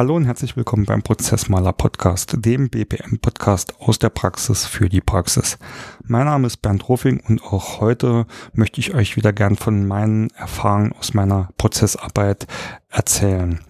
Hallo und herzlich willkommen beim Prozessmaler Podcast, dem BPM Podcast aus der Praxis für die Praxis. Mein Name ist Bernd Rofing und auch heute möchte ich euch wieder gern von meinen Erfahrungen aus meiner Prozessarbeit erzählen.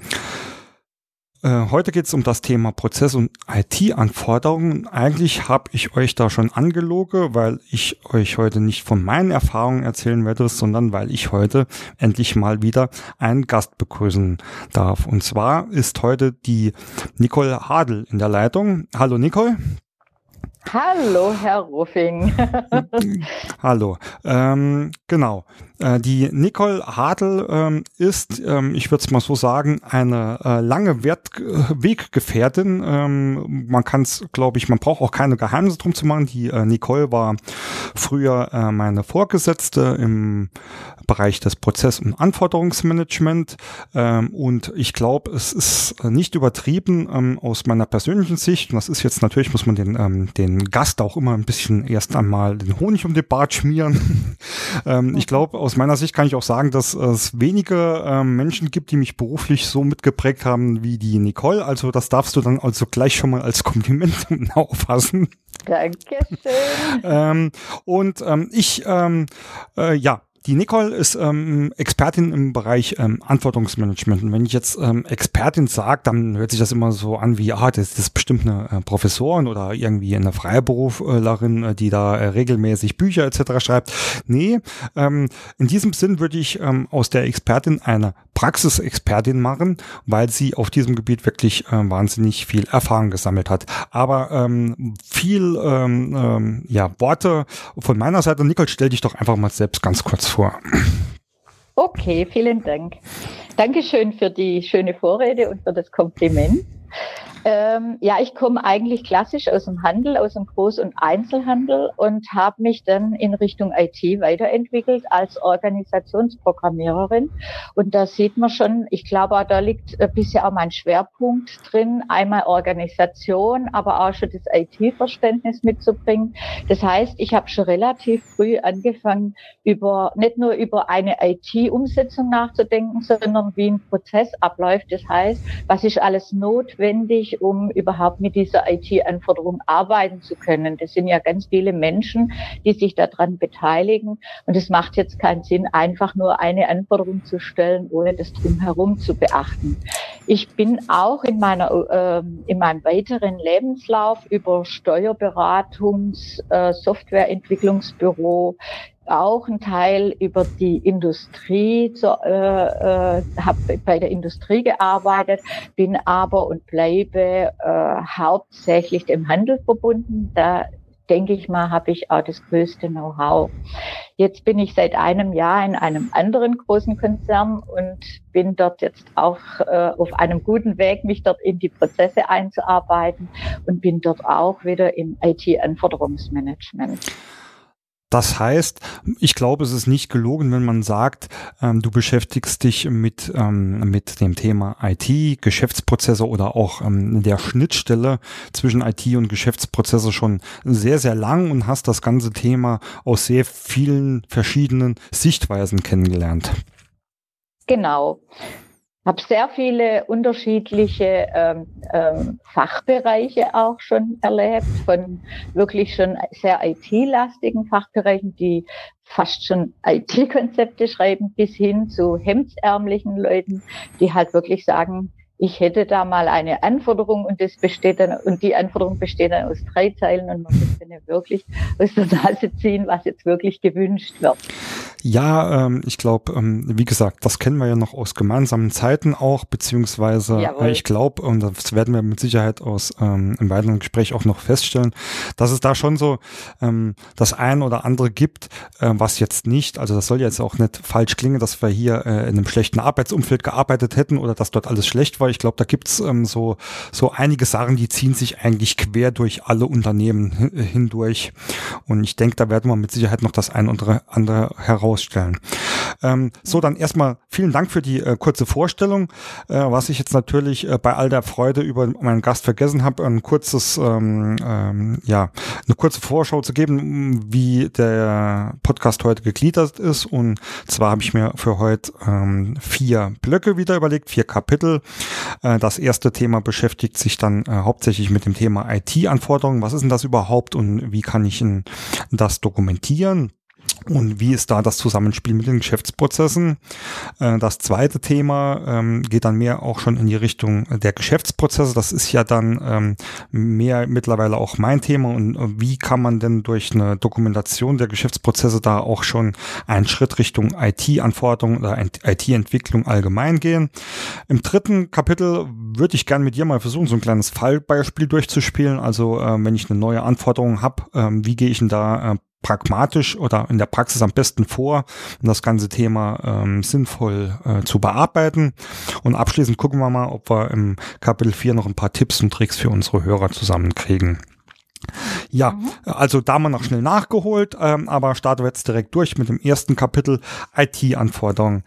Äh, heute geht es um das Thema Prozess- und IT-Anforderungen. Eigentlich habe ich euch da schon angeloge, weil ich euch heute nicht von meinen Erfahrungen erzählen werde, sondern weil ich heute endlich mal wieder einen Gast begrüßen darf. Und zwar ist heute die Nicole Hadel in der Leitung. Hallo Nicole. Hallo, Herr Ruffing. Hallo. Ähm, genau. Äh, die Nicole Hadel ähm, ist, ähm, ich würde es mal so sagen, eine äh, lange Wert Weggefährtin. Ähm, man kann es, glaube ich, man braucht auch keine Geheimnisse drum zu machen. Die äh, Nicole war früher äh, meine Vorgesetzte im Bereich des Prozess- und Anforderungsmanagement. Ähm, und ich glaube, es ist nicht übertrieben ähm, aus meiner persönlichen Sicht. Und das ist jetzt natürlich, muss man den, ähm, den Gast auch immer ein bisschen erst einmal den Honig um den Bart schmieren. ich glaube, aus meiner Sicht kann ich auch sagen, dass es wenige ähm, Menschen gibt, die mich beruflich so mitgeprägt haben wie die Nicole. Also das darfst du dann also gleich schon mal als Kompliment auffassen. Dankeschön. ähm, und ähm, ich, ähm, äh, ja, die Nicole ist ähm, Expertin im Bereich ähm, Anforderungsmanagement. Und wenn ich jetzt ähm, Expertin sage, dann hört sich das immer so an wie, ah, das, das ist bestimmt eine äh, Professorin oder irgendwie eine Freiberuflerin, äh, die da äh, regelmäßig Bücher etc. schreibt. Nee, ähm, in diesem Sinn würde ich ähm, aus der Expertin eine Praxisexpertin machen, weil sie auf diesem Gebiet wirklich äh, wahnsinnig viel Erfahrung gesammelt hat. Aber ähm, viel ähm, ähm, ja, Worte von meiner Seite. Nicole, stell dich doch einfach mal selbst ganz kurz vor. Okay, vielen Dank. Dankeschön für die schöne Vorrede und für das Kompliment. Ähm, ja, ich komme eigentlich klassisch aus dem Handel, aus dem Groß- und Einzelhandel und habe mich dann in Richtung IT weiterentwickelt als Organisationsprogrammiererin. Und da sieht man schon, ich glaube, da liegt bisher auch mein Schwerpunkt drin, einmal Organisation, aber auch schon das IT-Verständnis mitzubringen. Das heißt, ich habe schon relativ früh angefangen, über nicht nur über eine IT-Umsetzung nachzudenken, sondern wie ein Prozess abläuft. Das heißt, was ist alles notwendig, notwendig, um überhaupt mit dieser IT-Anforderung arbeiten zu können. Das sind ja ganz viele Menschen, die sich daran beteiligen. Und es macht jetzt keinen Sinn, einfach nur eine Anforderung zu stellen, ohne das drumherum zu beachten. Ich bin auch in meiner, äh, in meinem weiteren Lebenslauf über Steuerberatungs-, äh, Softwareentwicklungsbüro, auch ein Teil über die Industrie, zu, äh, äh, habe bei der Industrie gearbeitet, bin aber und bleibe äh, hauptsächlich dem Handel verbunden. Da denke ich mal, habe ich auch das größte Know-how. Jetzt bin ich seit einem Jahr in einem anderen großen Konzern und bin dort jetzt auch äh, auf einem guten Weg, mich dort in die Prozesse einzuarbeiten und bin dort auch wieder im IT-Anforderungsmanagement. Das heißt, ich glaube, es ist nicht gelogen, wenn man sagt, ähm, du beschäftigst dich mit, ähm, mit dem Thema IT, Geschäftsprozesse oder auch ähm, der Schnittstelle zwischen IT und Geschäftsprozesse schon sehr, sehr lang und hast das ganze Thema aus sehr vielen verschiedenen Sichtweisen kennengelernt. Genau habe sehr viele unterschiedliche ähm, ähm, Fachbereiche auch schon erlebt, von wirklich schon sehr IT-lastigen Fachbereichen, die fast schon IT-Konzepte schreiben, bis hin zu hemdsärmlichen Leuten, die halt wirklich sagen, ich hätte da mal eine Anforderung und das besteht dann, und die Anforderung besteht dann aus drei Zeilen und man muss dann wirklich aus der Nase ziehen, was jetzt wirklich gewünscht wird. Ja, ähm, ich glaube, ähm, wie gesagt, das kennen wir ja noch aus gemeinsamen Zeiten auch, beziehungsweise äh, ich glaube, und das werden wir mit Sicherheit aus ähm, im weiteren Gespräch auch noch feststellen, dass es da schon so ähm, das ein oder andere gibt, äh, was jetzt nicht, also das soll jetzt auch nicht falsch klingen, dass wir hier äh, in einem schlechten Arbeitsumfeld gearbeitet hätten oder dass dort alles schlecht war. Ich glaube, da gibt's ähm, so, so einige Sachen, die ziehen sich eigentlich quer durch alle Unternehmen hindurch. Und ich denke, da werden wir mit Sicherheit noch das ein oder andere heraus herausstellen. Ähm, so, dann erstmal vielen Dank für die äh, kurze Vorstellung. Äh, was ich jetzt natürlich äh, bei all der Freude über meinen Gast vergessen habe, ein kurzes, ähm, ähm, ja, eine kurze Vorschau zu geben, wie der Podcast heute gegliedert ist. Und zwar habe ich mir für heute ähm, vier Blöcke wieder überlegt, vier Kapitel. Äh, das erste Thema beschäftigt sich dann äh, hauptsächlich mit dem Thema IT-Anforderungen. Was ist denn das überhaupt und wie kann ich das dokumentieren? Und wie ist da das Zusammenspiel mit den Geschäftsprozessen? Äh, das zweite Thema ähm, geht dann mehr auch schon in die Richtung der Geschäftsprozesse. Das ist ja dann ähm, mehr mittlerweile auch mein Thema. Und äh, wie kann man denn durch eine Dokumentation der Geschäftsprozesse da auch schon einen Schritt Richtung IT-Anforderungen oder IT-Entwicklung allgemein gehen? Im dritten Kapitel würde ich gerne mit dir mal versuchen, so ein kleines Fallbeispiel durchzuspielen. Also äh, wenn ich eine neue Anforderung habe, wie gehe ich denn da pragmatisch oder in der Praxis am besten vor, um das ganze Thema ähm, sinnvoll äh, zu bearbeiten. Und abschließend gucken wir mal, ob wir im Kapitel 4 noch ein paar Tipps und Tricks für unsere Hörer zusammenkriegen. Ja, mhm. also da mal noch schnell nachgeholt, ähm, aber starten wir jetzt direkt durch mit dem ersten Kapitel IT-Anforderungen.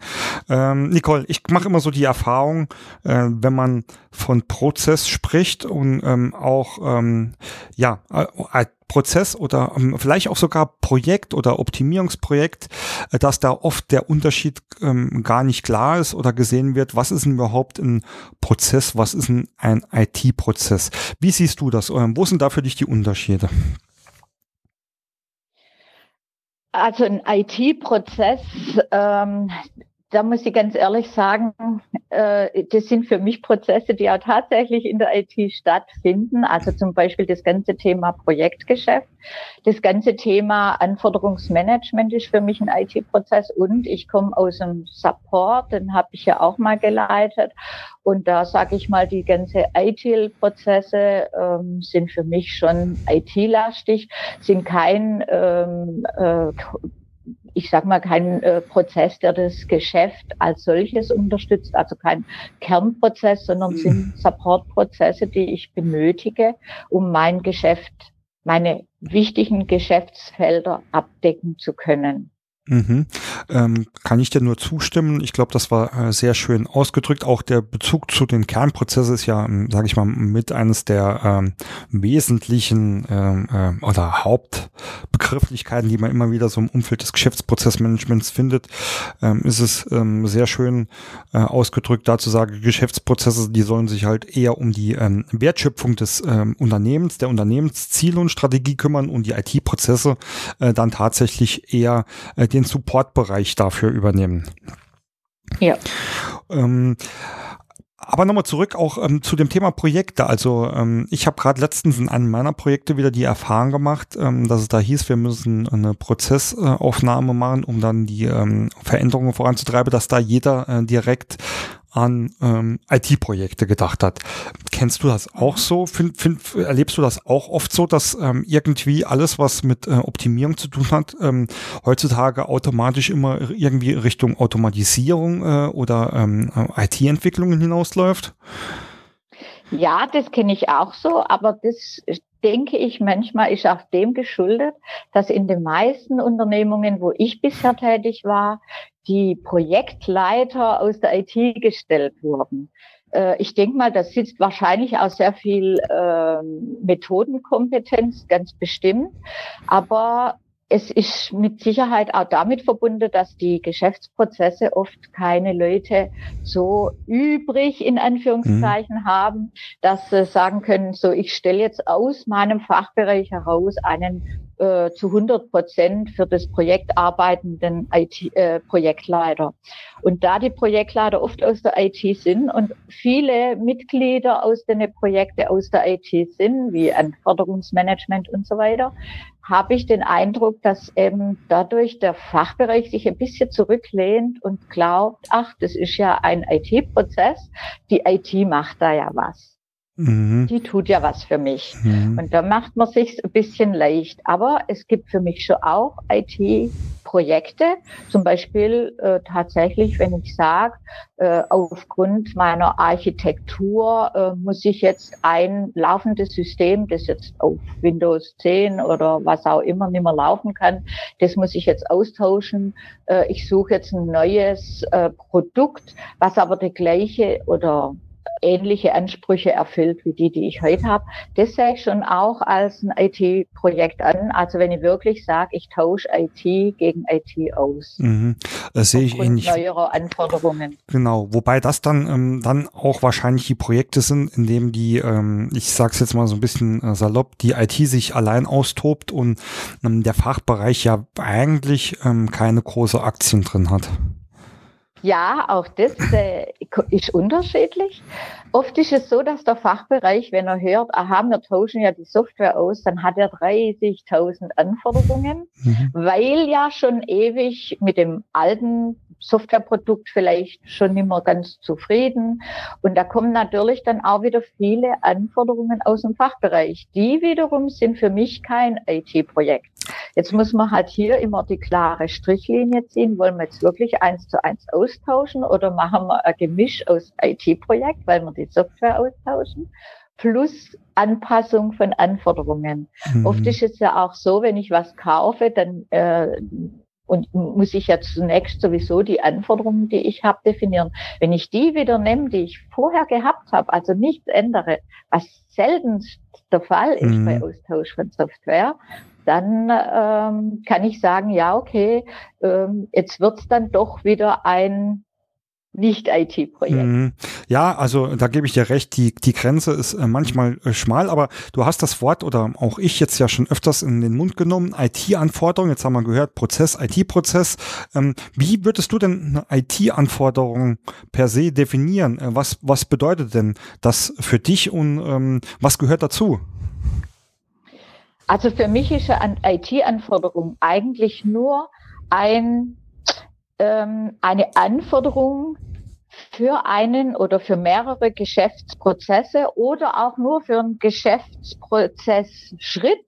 Ähm, Nicole, ich mache immer so die Erfahrung, äh, wenn man von Prozess spricht und ähm, auch ähm, ja äh, Prozess oder ähm, vielleicht auch sogar Projekt oder Optimierungsprojekt, äh, dass da oft der Unterschied ähm, gar nicht klar ist oder gesehen wird, was ist denn überhaupt ein Prozess, was ist denn ein IT-Prozess? Wie siehst du das? Ähm, wo sind da für dich die Unterschiede? Also ein IT-Prozess, ähm, da muss ich ganz ehrlich sagen, äh, das sind für mich Prozesse, die ja tatsächlich in der IT stattfinden. Also zum Beispiel das ganze Thema Projektgeschäft, das ganze Thema Anforderungsmanagement ist für mich ein IT-Prozess und ich komme aus dem Support, den habe ich ja auch mal geleitet. Und da sage ich mal, die ganze IT-Prozesse ähm, sind für mich schon IT-lastig, sind kein ähm, äh, ich sag mal, kein äh, Prozess, der das Geschäft als solches unterstützt, also kein Kernprozess, sondern mhm. sind Supportprozesse, die ich benötige, um mein Geschäft, meine wichtigen Geschäftsfelder abdecken zu können. Mhm. Ähm, kann ich dir nur zustimmen. Ich glaube, das war äh, sehr schön ausgedrückt. Auch der Bezug zu den Kernprozessen ist ja, ähm, sage ich mal, mit eines der ähm, wesentlichen ähm, äh, oder Hauptbegrifflichkeiten, die man immer wieder so im Umfeld des Geschäftsprozessmanagements findet. Ähm, ist es ähm, sehr schön äh, ausgedrückt, dazu sage, Geschäftsprozesse, die sollen sich halt eher um die ähm, Wertschöpfung des ähm, Unternehmens, der Unternehmensziele und Strategie kümmern und die IT-Prozesse äh, dann tatsächlich eher äh, den Supportbereich dafür übernehmen. Ja. Ähm, aber nochmal zurück auch ähm, zu dem Thema Projekte. Also ähm, ich habe gerade letztens in einem meiner Projekte wieder die Erfahrung gemacht, ähm, dass es da hieß, wir müssen eine Prozessaufnahme machen, um dann die ähm, Veränderungen voranzutreiben, dass da jeder äh, direkt an ähm, IT-Projekte gedacht hat. Kennst du das auch so? Find, find, erlebst du das auch oft so, dass ähm, irgendwie alles, was mit äh, Optimierung zu tun hat, ähm, heutzutage automatisch immer irgendwie Richtung Automatisierung äh, oder ähm, IT-Entwicklungen hinausläuft? Ja, das kenne ich auch so, aber das denke ich manchmal ist auch dem geschuldet, dass in den meisten Unternehmungen, wo ich bisher tätig war, die Projektleiter aus der IT gestellt wurden. Äh, ich denke mal, das sitzt wahrscheinlich auch sehr viel äh, Methodenkompetenz, ganz bestimmt. Aber es ist mit Sicherheit auch damit verbunden, dass die Geschäftsprozesse oft keine Leute so übrig in Anführungszeichen mhm. haben, dass sie sagen können, so ich stelle jetzt aus meinem Fachbereich heraus einen äh, zu 100 Prozent für das Projekt arbeitenden IT-Projektleiter. Äh, und da die Projektleiter oft aus der IT sind und viele Mitglieder aus den Projekten aus der IT sind, wie Anforderungsmanagement und so weiter, habe ich den Eindruck, dass eben dadurch der Fachbereich sich ein bisschen zurücklehnt und glaubt, ach, das ist ja ein IT-Prozess, die IT macht da ja was. Mhm. Die tut ja was für mich. Mhm. Und da macht man sich ein bisschen leicht. Aber es gibt für mich schon auch IT Projekte, zum Beispiel äh, tatsächlich, wenn ich sage, äh, aufgrund meiner Architektur äh, muss ich jetzt ein laufendes System, das jetzt auf Windows 10 oder was auch immer nicht mehr laufen kann, das muss ich jetzt austauschen. Äh, ich suche jetzt ein neues äh, Produkt, was aber die gleiche oder ähnliche Ansprüche erfüllt wie die, die ich heute habe. Das sehe ich schon auch als ein IT-Projekt an. Also wenn ich wirklich sage, ich tausche IT gegen IT aus. Mhm. Das sehe ich ähnlich. Neuere Anforderungen. Genau, wobei das dann ähm, dann auch wahrscheinlich die Projekte sind, in denen die, ähm, ich sage es jetzt mal so ein bisschen äh, salopp, die IT sich allein austobt und ähm, der Fachbereich ja eigentlich ähm, keine große Aktien drin hat. Ja, auch das äh, ist unterschiedlich. Oft ist es so, dass der Fachbereich, wenn er hört, aha, wir tauschen ja die Software aus, dann hat er 30.000 Anforderungen, mhm. weil ja schon ewig mit dem alten Softwareprodukt vielleicht schon nicht mehr ganz zufrieden. Und da kommen natürlich dann auch wieder viele Anforderungen aus dem Fachbereich. Die wiederum sind für mich kein IT-Projekt. Jetzt muss man halt hier immer die klare Strichlinie ziehen. Wollen wir jetzt wirklich eins zu eins austauschen oder machen wir ein Gemisch aus IT-Projekt, weil wir die Software austauschen? plus Anpassung von Anforderungen. Mhm. Oft ist es ja auch so, wenn ich was kaufe, dann äh, und muss ich ja zunächst sowieso die Anforderungen, die ich habe, definieren. Wenn ich die wieder nehme, die ich vorher gehabt habe, also nichts ändere, was selten der Fall ist mhm. bei Austausch von Software, dann ähm, kann ich sagen, ja, okay, ähm, jetzt wird's dann doch wieder ein nicht-IT-Projekt. Mhm. Ja, also da gebe ich dir recht, die, die Grenze ist äh, manchmal äh, schmal, aber du hast das Wort oder auch ich jetzt ja schon öfters in den Mund genommen, IT-Anforderung, jetzt haben wir gehört, Prozess, IT-Prozess. Ähm, wie würdest du denn eine IT-Anforderung per se definieren? Äh, was, was bedeutet denn das für dich und ähm, was gehört dazu? Also für mich ist eine IT-Anforderung eigentlich nur ein ähm, eine Anforderung für einen oder für mehrere Geschäftsprozesse oder auch nur für einen Geschäftsprozessschritt,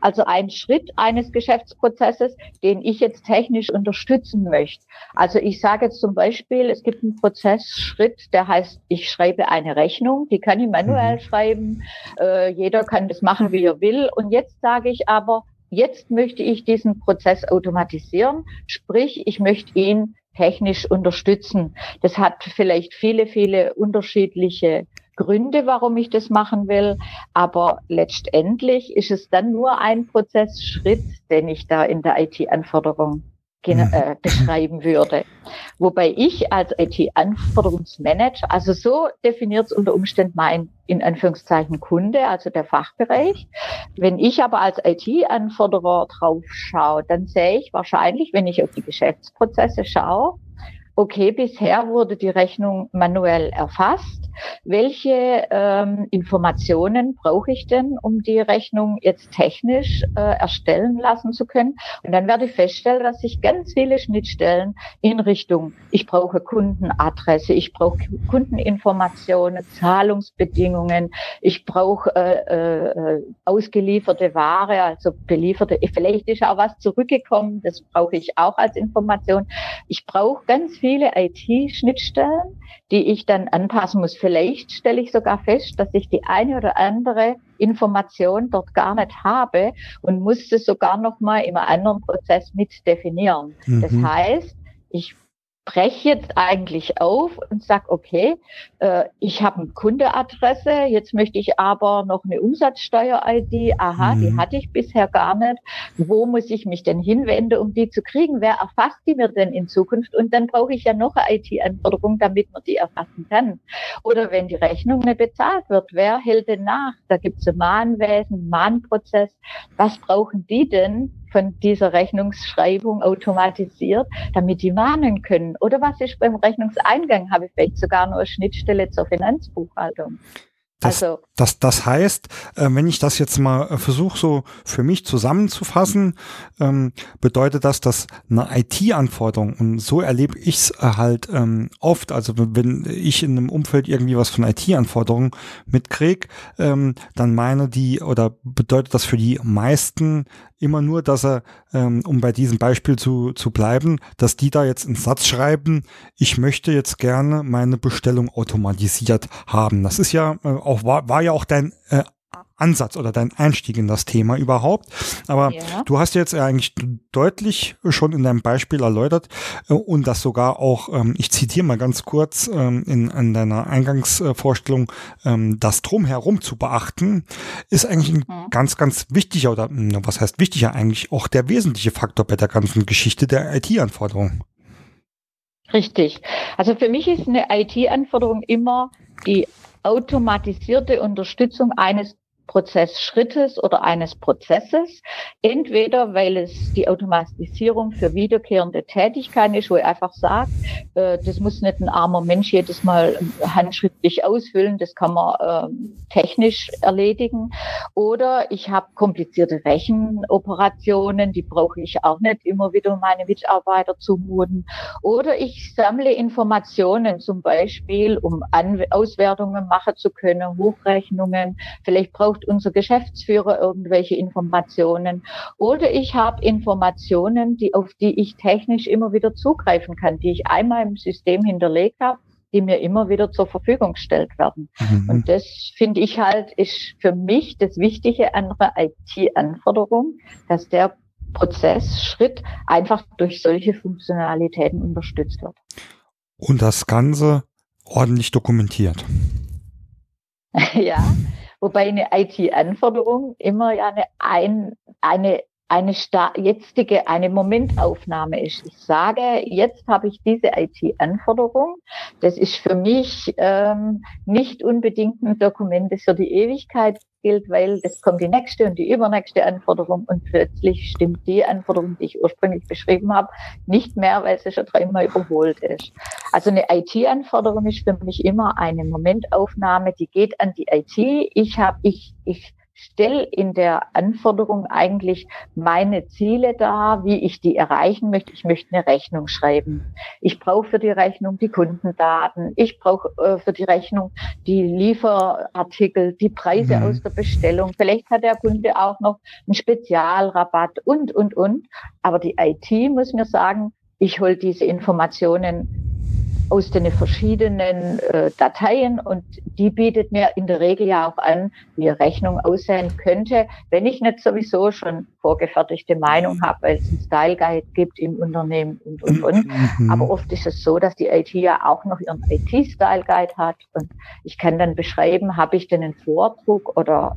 also ein Schritt eines Geschäftsprozesses, den ich jetzt technisch unterstützen möchte. Also ich sage jetzt zum Beispiel, es gibt einen Prozessschritt, der heißt, ich schreibe eine Rechnung, die kann ich manuell mhm. schreiben, äh, jeder kann das machen, wie er will. Und jetzt sage ich aber, Jetzt möchte ich diesen Prozess automatisieren, sprich, ich möchte ihn technisch unterstützen. Das hat vielleicht viele, viele unterschiedliche Gründe, warum ich das machen will, aber letztendlich ist es dann nur ein Prozessschritt, den ich da in der IT-Anforderung. Äh, beschreiben würde. Wobei ich als IT-Anforderungsmanager, also so definiert es unter Umständen mein, in Anführungszeichen, Kunde, also der Fachbereich. Wenn ich aber als IT-Anforderer drauf schaue, dann sehe ich wahrscheinlich, wenn ich auf die Geschäftsprozesse schaue, okay, bisher wurde die Rechnung manuell erfasst. Welche ähm, Informationen brauche ich denn, um die Rechnung jetzt technisch äh, erstellen lassen zu können? Und dann werde ich feststellen, dass ich ganz viele Schnittstellen in Richtung, ich brauche Kundenadresse, ich brauche Kundeninformationen, Zahlungsbedingungen, ich brauche äh, äh, ausgelieferte Ware, also belieferte, vielleicht ist auch was zurückgekommen, das brauche ich auch als Information. Ich brauche ganz viel viele IT-Schnittstellen, die ich dann anpassen muss. Vielleicht stelle ich sogar fest, dass ich die eine oder andere Information dort gar nicht habe und muss es sogar noch mal im anderen Prozess mit definieren. Mhm. Das heißt, ich breche jetzt eigentlich auf und sag, okay, äh, ich habe eine Kundeadresse, jetzt möchte ich aber noch eine Umsatzsteuer-ID. Aha, mhm. die hatte ich bisher gar nicht. Wo muss ich mich denn hinwenden, um die zu kriegen? Wer erfasst die mir denn in Zukunft? Und dann brauche ich ja noch eine IT-Anforderung, damit man die erfassen kann. Oder wenn die Rechnung nicht bezahlt wird, wer hält denn nach? Da gibt es ein Mahnwesen, Mahnprozess. Was brauchen die denn? Von dieser Rechnungsschreibung automatisiert, damit die mahnen können. Oder was ist beim Rechnungseingang? Habe ich vielleicht sogar nur eine Schnittstelle zur Finanzbuchhaltung. Das, also, das, das heißt, äh, wenn ich das jetzt mal äh, versuche, so für mich zusammenzufassen, ähm, bedeutet das, dass eine IT-Anforderung, und so erlebe ich es äh, halt ähm, oft, also wenn ich in einem Umfeld irgendwie was von IT-Anforderungen mitkriege, ähm, dann meine die oder bedeutet das für die meisten immer nur, dass er, ähm, um bei diesem Beispiel zu, zu bleiben, dass die da jetzt einen Satz schreiben, ich möchte jetzt gerne meine Bestellung automatisiert haben. Das ist ja äh, auch, war, war ja auch dein äh, Ansatz oder dein Einstieg in das Thema überhaupt. Aber ja. du hast jetzt eigentlich deutlich schon in deinem Beispiel erläutert äh, und das sogar auch, ähm, ich zitiere mal ganz kurz ähm, in, in deiner Eingangsvorstellung, ähm, das drumherum zu beachten, ist eigentlich ein mhm. ganz, ganz wichtiger oder was heißt wichtiger eigentlich auch der wesentliche Faktor bei der ganzen Geschichte der IT-Anforderung. Richtig. Also für mich ist eine IT-Anforderung immer die automatisierte Unterstützung eines Prozessschrittes oder eines Prozesses. Entweder, weil es die Automatisierung für wiederkehrende Tätigkeiten ist, wo ich einfach sage, äh, das muss nicht ein armer Mensch jedes Mal handschriftlich ausfüllen, das kann man äh, technisch erledigen. Oder ich habe komplizierte Rechenoperationen, die brauche ich auch nicht immer wieder meine Mitarbeiter zumuten. Oder ich sammle Informationen zum Beispiel, um Auswertungen machen zu können, Hochrechnungen. Vielleicht braucht braucht unser Geschäftsführer irgendwelche Informationen. Oder ich habe Informationen, die, auf die ich technisch immer wieder zugreifen kann, die ich einmal im System hinterlegt habe die mir immer wieder zur Verfügung gestellt werden. Mhm. Und das finde ich halt, ist für mich das Wichtige an der IT-Anforderung, dass der Prozessschritt einfach durch solche Funktionalitäten unterstützt wird. Und das Ganze ordentlich dokumentiert. ja, Wobei eine IT-Anforderung immer ja eine, ein, eine eine jetzige, eine Momentaufnahme ist. Ich sage, jetzt habe ich diese IT-Anforderung. Das ist für mich ähm, nicht unbedingt ein Dokument, das für die Ewigkeit gilt, weil es kommt die nächste und die übernächste Anforderung und plötzlich stimmt die Anforderung, die ich ursprünglich beschrieben habe, nicht mehr, weil sie schon dreimal überholt ist. Also eine IT-Anforderung ist für mich immer eine Momentaufnahme, die geht an die IT. Ich habe, ich, ich stelle in der Anforderung eigentlich meine Ziele dar, wie ich die erreichen möchte. Ich möchte eine Rechnung schreiben. Ich brauche für die Rechnung die Kundendaten. Ich brauche äh, für die Rechnung die Lieferartikel, die Preise mhm. aus der Bestellung. Vielleicht hat der Kunde auch noch einen Spezialrabatt und, und, und. Aber die IT muss mir sagen, ich hole diese Informationen aus den verschiedenen äh, Dateien und die bietet mir in der Regel ja auch an, wie eine Rechnung aussehen könnte, wenn ich nicht sowieso schon vorgefertigte Meinung habe, weil es einen Style Guide gibt im Unternehmen und und und. Mhm. Aber oft ist es so, dass die IT ja auch noch ihren IT-Style Guide hat und ich kann dann beschreiben, habe ich denn einen Vordruck oder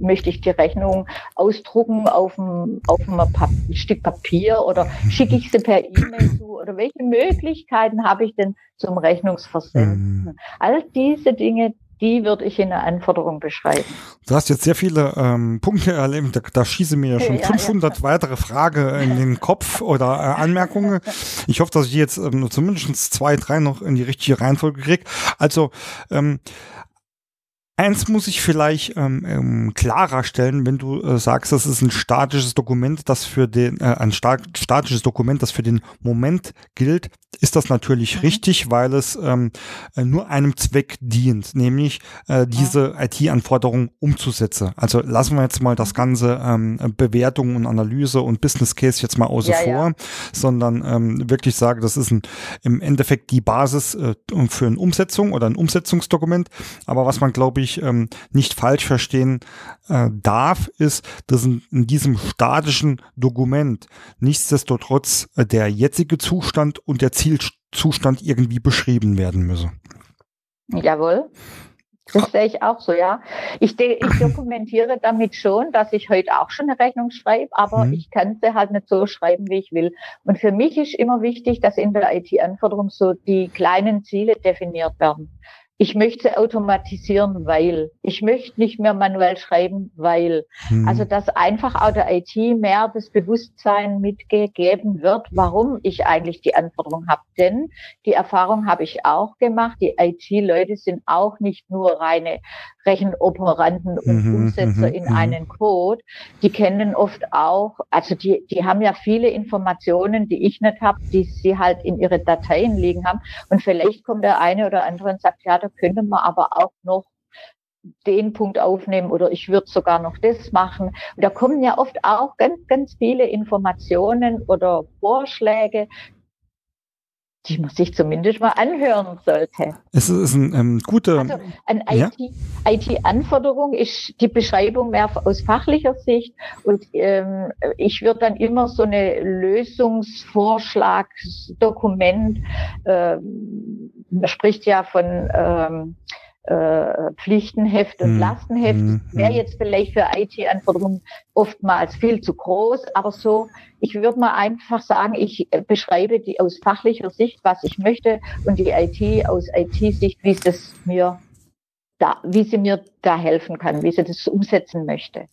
möchte ich die Rechnung ausdrucken auf ein, auf ein Stück Papier oder schicke ich sie per E-Mail zu oder welche Möglichkeiten habe ich denn zum Rechnungsversenden? Mhm. All diese Dinge, die würde ich in der Anforderung beschreiben. Du hast jetzt sehr viele ähm, Punkte erlebt, da, da schieße mir ja schon ja, 500 ja. weitere Fragen in den Kopf oder äh, Anmerkungen. Ich hoffe, dass ich jetzt ähm, zumindest zwei, drei noch in die richtige Reihenfolge kriege. Also ähm, Eins muss ich vielleicht ähm, ähm, klarer stellen, wenn du äh, sagst, das ist ein statisches Dokument, das für den äh, ein statisches Dokument, das für den Moment gilt, ist das natürlich mhm. richtig, weil es ähm, äh, nur einem Zweck dient, nämlich äh, diese ja. IT-Anforderungen umzusetzen. Also lassen wir jetzt mal das mhm. ganze ähm, Bewertung und Analyse und Business Case jetzt mal außer ja, vor, ja. sondern ähm, wirklich sage, das ist ein, im Endeffekt die Basis äh, für eine Umsetzung oder ein Umsetzungsdokument. Aber was man, glaube ich, ähm, nicht falsch verstehen äh, darf, ist, dass in, in diesem statischen Dokument nichtsdestotrotz äh, der jetzige Zustand und der Zielzustand irgendwie beschrieben werden müsse. Jawohl. Das sehe ich auch so, ja. Ich, ich dokumentiere damit schon, dass ich heute auch schon eine Rechnung schreibe, aber mhm. ich kann sie halt nicht so schreiben, wie ich will. Und für mich ist immer wichtig, dass in der IT-Anforderung so die kleinen Ziele definiert werden. Ich möchte automatisieren, weil. Ich möchte nicht mehr manuell schreiben, weil. Hm. Also, dass einfach auch der IT mehr das Bewusstsein mitgegeben wird, warum ich eigentlich die Anforderung habe. Denn die Erfahrung habe ich auch gemacht. Die IT-Leute sind auch nicht nur reine Rechenoperanten und mhm, Umsetzer mhm, in mhm. einen Code. Die kennen oft auch, also die, die haben ja viele Informationen, die ich nicht habe, die sie halt in ihre Dateien liegen haben. Und vielleicht kommt der eine oder andere und sagt, ja, da könnte man aber auch noch den Punkt aufnehmen oder ich würde sogar noch das machen. Und da kommen ja oft auch ganz, ganz viele Informationen oder Vorschläge, die man sich zumindest mal anhören sollte. Es ist ein ähm, guter. Also eine ja? IT-Anforderung IT ist die Beschreibung mehr aus fachlicher Sicht und ähm, ich würde dann immer so eine Lösungsvorschlagsdokument, ähm, man spricht ja von ähm, äh, Pflichtenheft und hm. Lastenheft. Hm. Wäre hm. jetzt vielleicht für IT-Anforderungen oftmals viel zu groß, aber so, ich würde mal einfach sagen, ich äh, beschreibe die aus fachlicher Sicht, was ich möchte und die IT aus IT-Sicht, wie es mir da, wie sie mir da helfen kann, wie sie das umsetzen möchte.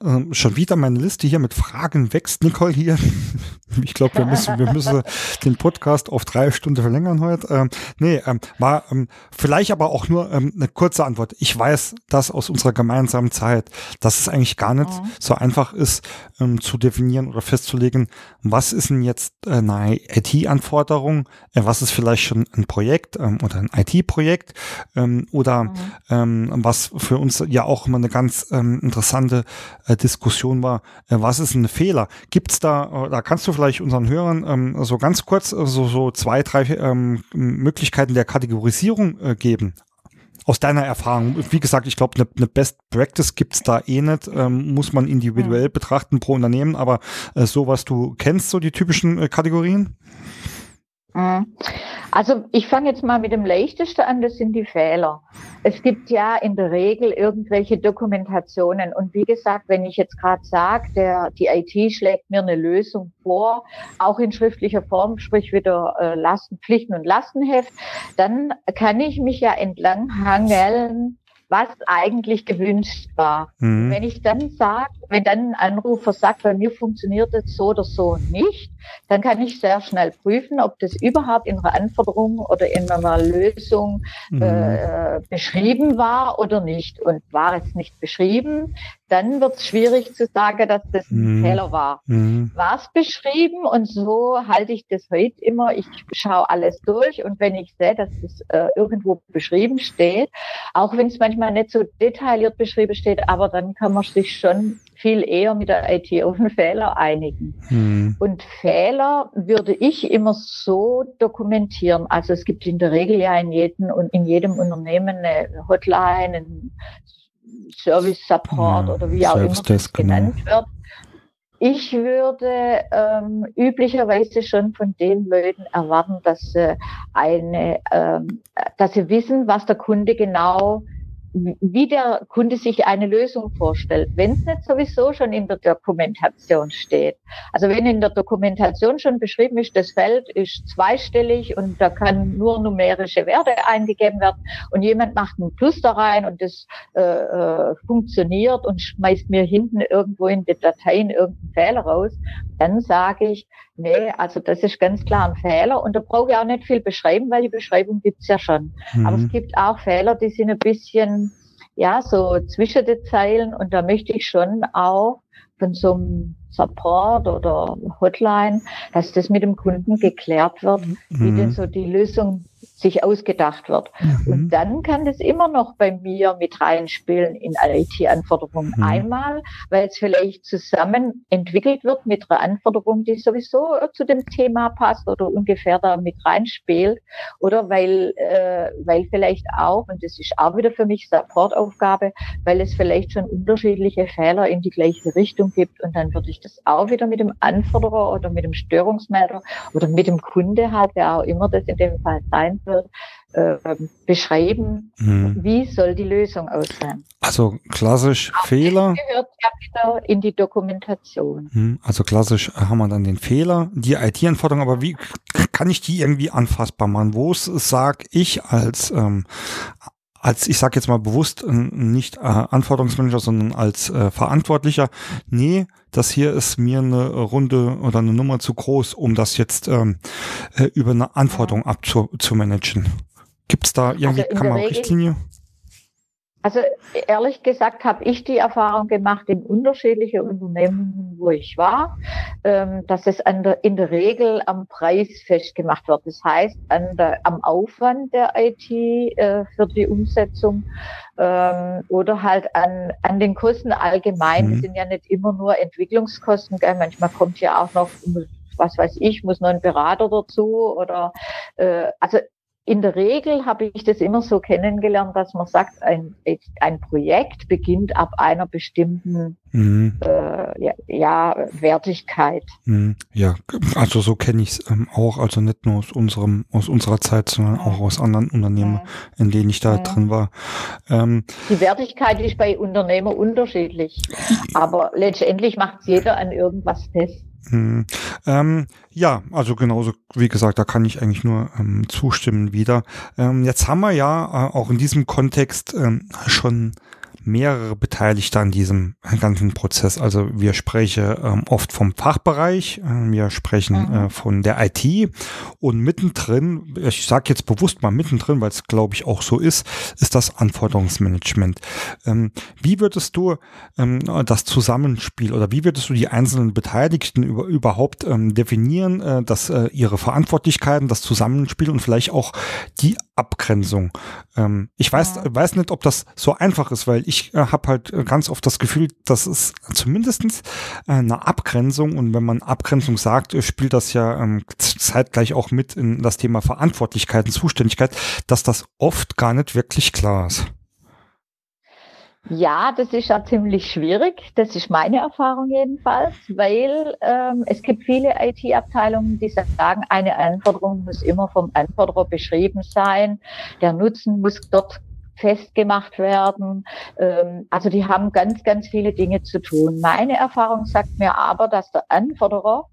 Ähm, schon wieder meine Liste hier mit Fragen wächst, Nicole hier. ich glaube, wir müssen, wir müssen den Podcast auf drei Stunden verlängern heute. Ähm, nee, ähm, war ähm, vielleicht aber auch nur ähm, eine kurze Antwort. Ich weiß, dass aus unserer gemeinsamen Zeit, dass es eigentlich gar nicht mhm. so einfach ist, ähm, zu definieren oder festzulegen, was ist denn jetzt äh, eine IT-Anforderung, äh, was ist vielleicht schon ein Projekt oder ein IT-Projekt oder mhm. was für uns ja auch immer eine ganz interessante äh, Diskussion war, äh, was ist ein Fehler? Gibt's da, äh, da kannst du vielleicht unseren Hörern ähm, so ganz kurz äh, so, so zwei, drei ähm, Möglichkeiten der Kategorisierung äh, geben? Aus deiner Erfahrung, wie gesagt, ich glaube, eine ne Best Practice gibt's da eh nicht, ähm, muss man individuell betrachten pro Unternehmen, aber äh, so was du kennst, so die typischen äh, Kategorien? Mhm. Also ich fange jetzt mal mit dem leichtesten an, das sind die Fehler. Es gibt ja in der Regel irgendwelche Dokumentationen und wie gesagt, wenn ich jetzt gerade sage, der die IT schlägt mir eine Lösung vor, auch in schriftlicher Form, sprich wieder äh, Lasten, Pflichten und Lastenheft, dann kann ich mich ja entlang hangeln was eigentlich gewünscht war. Mhm. Wenn ich dann sage, wenn dann ein Anrufer sagt, bei mir funktioniert das so oder so nicht, dann kann ich sehr schnell prüfen, ob das überhaupt in einer Anforderung oder in einer Lösung mhm. äh, beschrieben war oder nicht. Und war es nicht beschrieben, dann wird es schwierig zu sagen, dass das ein mhm. Fehler war. Mhm. War es beschrieben und so halte ich das heute immer. Ich schaue alles durch und wenn ich sehe, dass es äh, irgendwo beschrieben steht, auch wenn es manchmal nicht so detailliert beschrieben steht, aber dann kann man sich schon viel eher mit der IT auf einen Fehler einigen. Mhm. Und Fehler würde ich immer so dokumentieren. Also es gibt in der Regel ja in jedem und in jedem Unternehmen eine Hotline, einen Service Support ja, oder wie auch immer das genau. genannt genau. wird. Ich würde ähm, üblicherweise schon von den Leuten erwarten, dass sie eine, ähm, dass sie wissen, was der Kunde genau wie der Kunde sich eine Lösung vorstellt, wenn es nicht sowieso schon in der Dokumentation steht. Also wenn in der Dokumentation schon beschrieben ist, das Feld ist zweistellig und da kann nur numerische Werte eingegeben werden und jemand macht einen Plus da rein und das äh, äh, funktioniert und schmeißt mir hinten irgendwo in die Dateien irgendeinen Fehler raus, dann sage ich, nee, also das ist ganz klar ein Fehler und da brauche ich auch nicht viel beschreiben, weil die Beschreibung gibt's ja schon. Mhm. Aber es gibt auch Fehler, die sind ein bisschen, ja, so zwischen den Zeilen und da möchte ich schon auch von so einem Support oder Hotline, dass das mit dem Kunden geklärt wird, mhm. wie denn so die Lösung sich ausgedacht wird. Mhm. Und dann kann das immer noch bei mir mit reinspielen in IT-Anforderungen. Mhm. Einmal, weil es vielleicht zusammen entwickelt wird mit einer Anforderung, die sowieso zu dem Thema passt oder ungefähr da mit reinspielt. Oder weil, äh, weil vielleicht auch, und das ist auch wieder für mich Supportaufgabe, weil es vielleicht schon unterschiedliche Fehler in die gleiche Richtung gibt. Und dann würde ich das auch wieder mit dem Anforderer oder mit dem Störungsmelder oder mit dem Kunde halt, wer auch immer das in dem Fall sein wird, äh, beschreiben, hm. wie soll die Lösung aussehen. Also klassisch Auch Fehler. Das gehört ja wieder in die Dokumentation. Hm. Also klassisch haben wir dann den Fehler, die IT-Anforderung, aber wie kann ich die irgendwie anfassbar machen? Wo sage ich als ähm, als ich sage jetzt mal bewusst nicht äh, Anforderungsmanager, sondern als äh, Verantwortlicher, nee, das hier ist mir eine Runde oder eine Nummer zu groß, um das jetzt ähm, äh, über eine Anforderung abzumanagen. Gibt es da irgendwie, also kann man Richtlinie? Also ehrlich gesagt habe ich die Erfahrung gemacht in unterschiedlichen Unternehmen, wo ich war, ähm, dass es der, in der Regel am Preis festgemacht wird. Das heißt, der, am Aufwand der IT äh, für die Umsetzung ähm, oder halt an, an den Kosten allgemein. Mhm. Das sind ja nicht immer nur Entwicklungskosten. Gell? Manchmal kommt ja auch noch was weiß ich, muss noch ein Berater dazu oder äh, also in der Regel habe ich das immer so kennengelernt, dass man sagt, ein, ein Projekt beginnt ab einer bestimmten mhm. äh, ja, ja, Wertigkeit. Mhm. Ja, also so kenne ich es ähm, auch, also nicht nur aus unserem, aus unserer Zeit, sondern mhm. auch aus anderen Unternehmen, in denen ich da drin war. Ähm, Die Wertigkeit ist bei Unternehmern unterschiedlich, aber letztendlich macht jeder an irgendwas fest. Hm. Ähm, ja, also genauso, wie gesagt, da kann ich eigentlich nur ähm, zustimmen wieder. Ähm, jetzt haben wir ja äh, auch in diesem Kontext ähm, schon mehrere Beteiligte an diesem ganzen Prozess. Also wir sprechen ähm, oft vom Fachbereich, äh, wir sprechen mhm. äh, von der IT und mittendrin, ich sage jetzt bewusst mal mittendrin, weil es glaube ich auch so ist, ist das Anforderungsmanagement. Ähm, wie würdest du ähm, das Zusammenspiel oder wie würdest du die einzelnen Beteiligten über, überhaupt ähm, definieren, äh, dass äh, ihre Verantwortlichkeiten, das Zusammenspiel und vielleicht auch die Abgrenzung? Ähm, ich weiß, ja. weiß nicht, ob das so einfach ist, weil ich äh, habe halt äh, ganz oft das Gefühl, dass es zumindestens äh, eine Abgrenzung und wenn man Abgrenzung sagt, äh, spielt das ja ähm, zeitgleich auch mit in das Thema Verantwortlichkeit und Zuständigkeit, dass das oft gar nicht wirklich klar ist. Ja, das ist ja ziemlich schwierig. Das ist meine Erfahrung jedenfalls, weil ähm, es gibt viele IT-Abteilungen, die sagen, eine Anforderung muss immer vom Anforderer beschrieben sein. Der Nutzen muss dort festgemacht werden. Ähm, also die haben ganz, ganz viele Dinge zu tun. Meine Erfahrung sagt mir aber, dass der Anforderer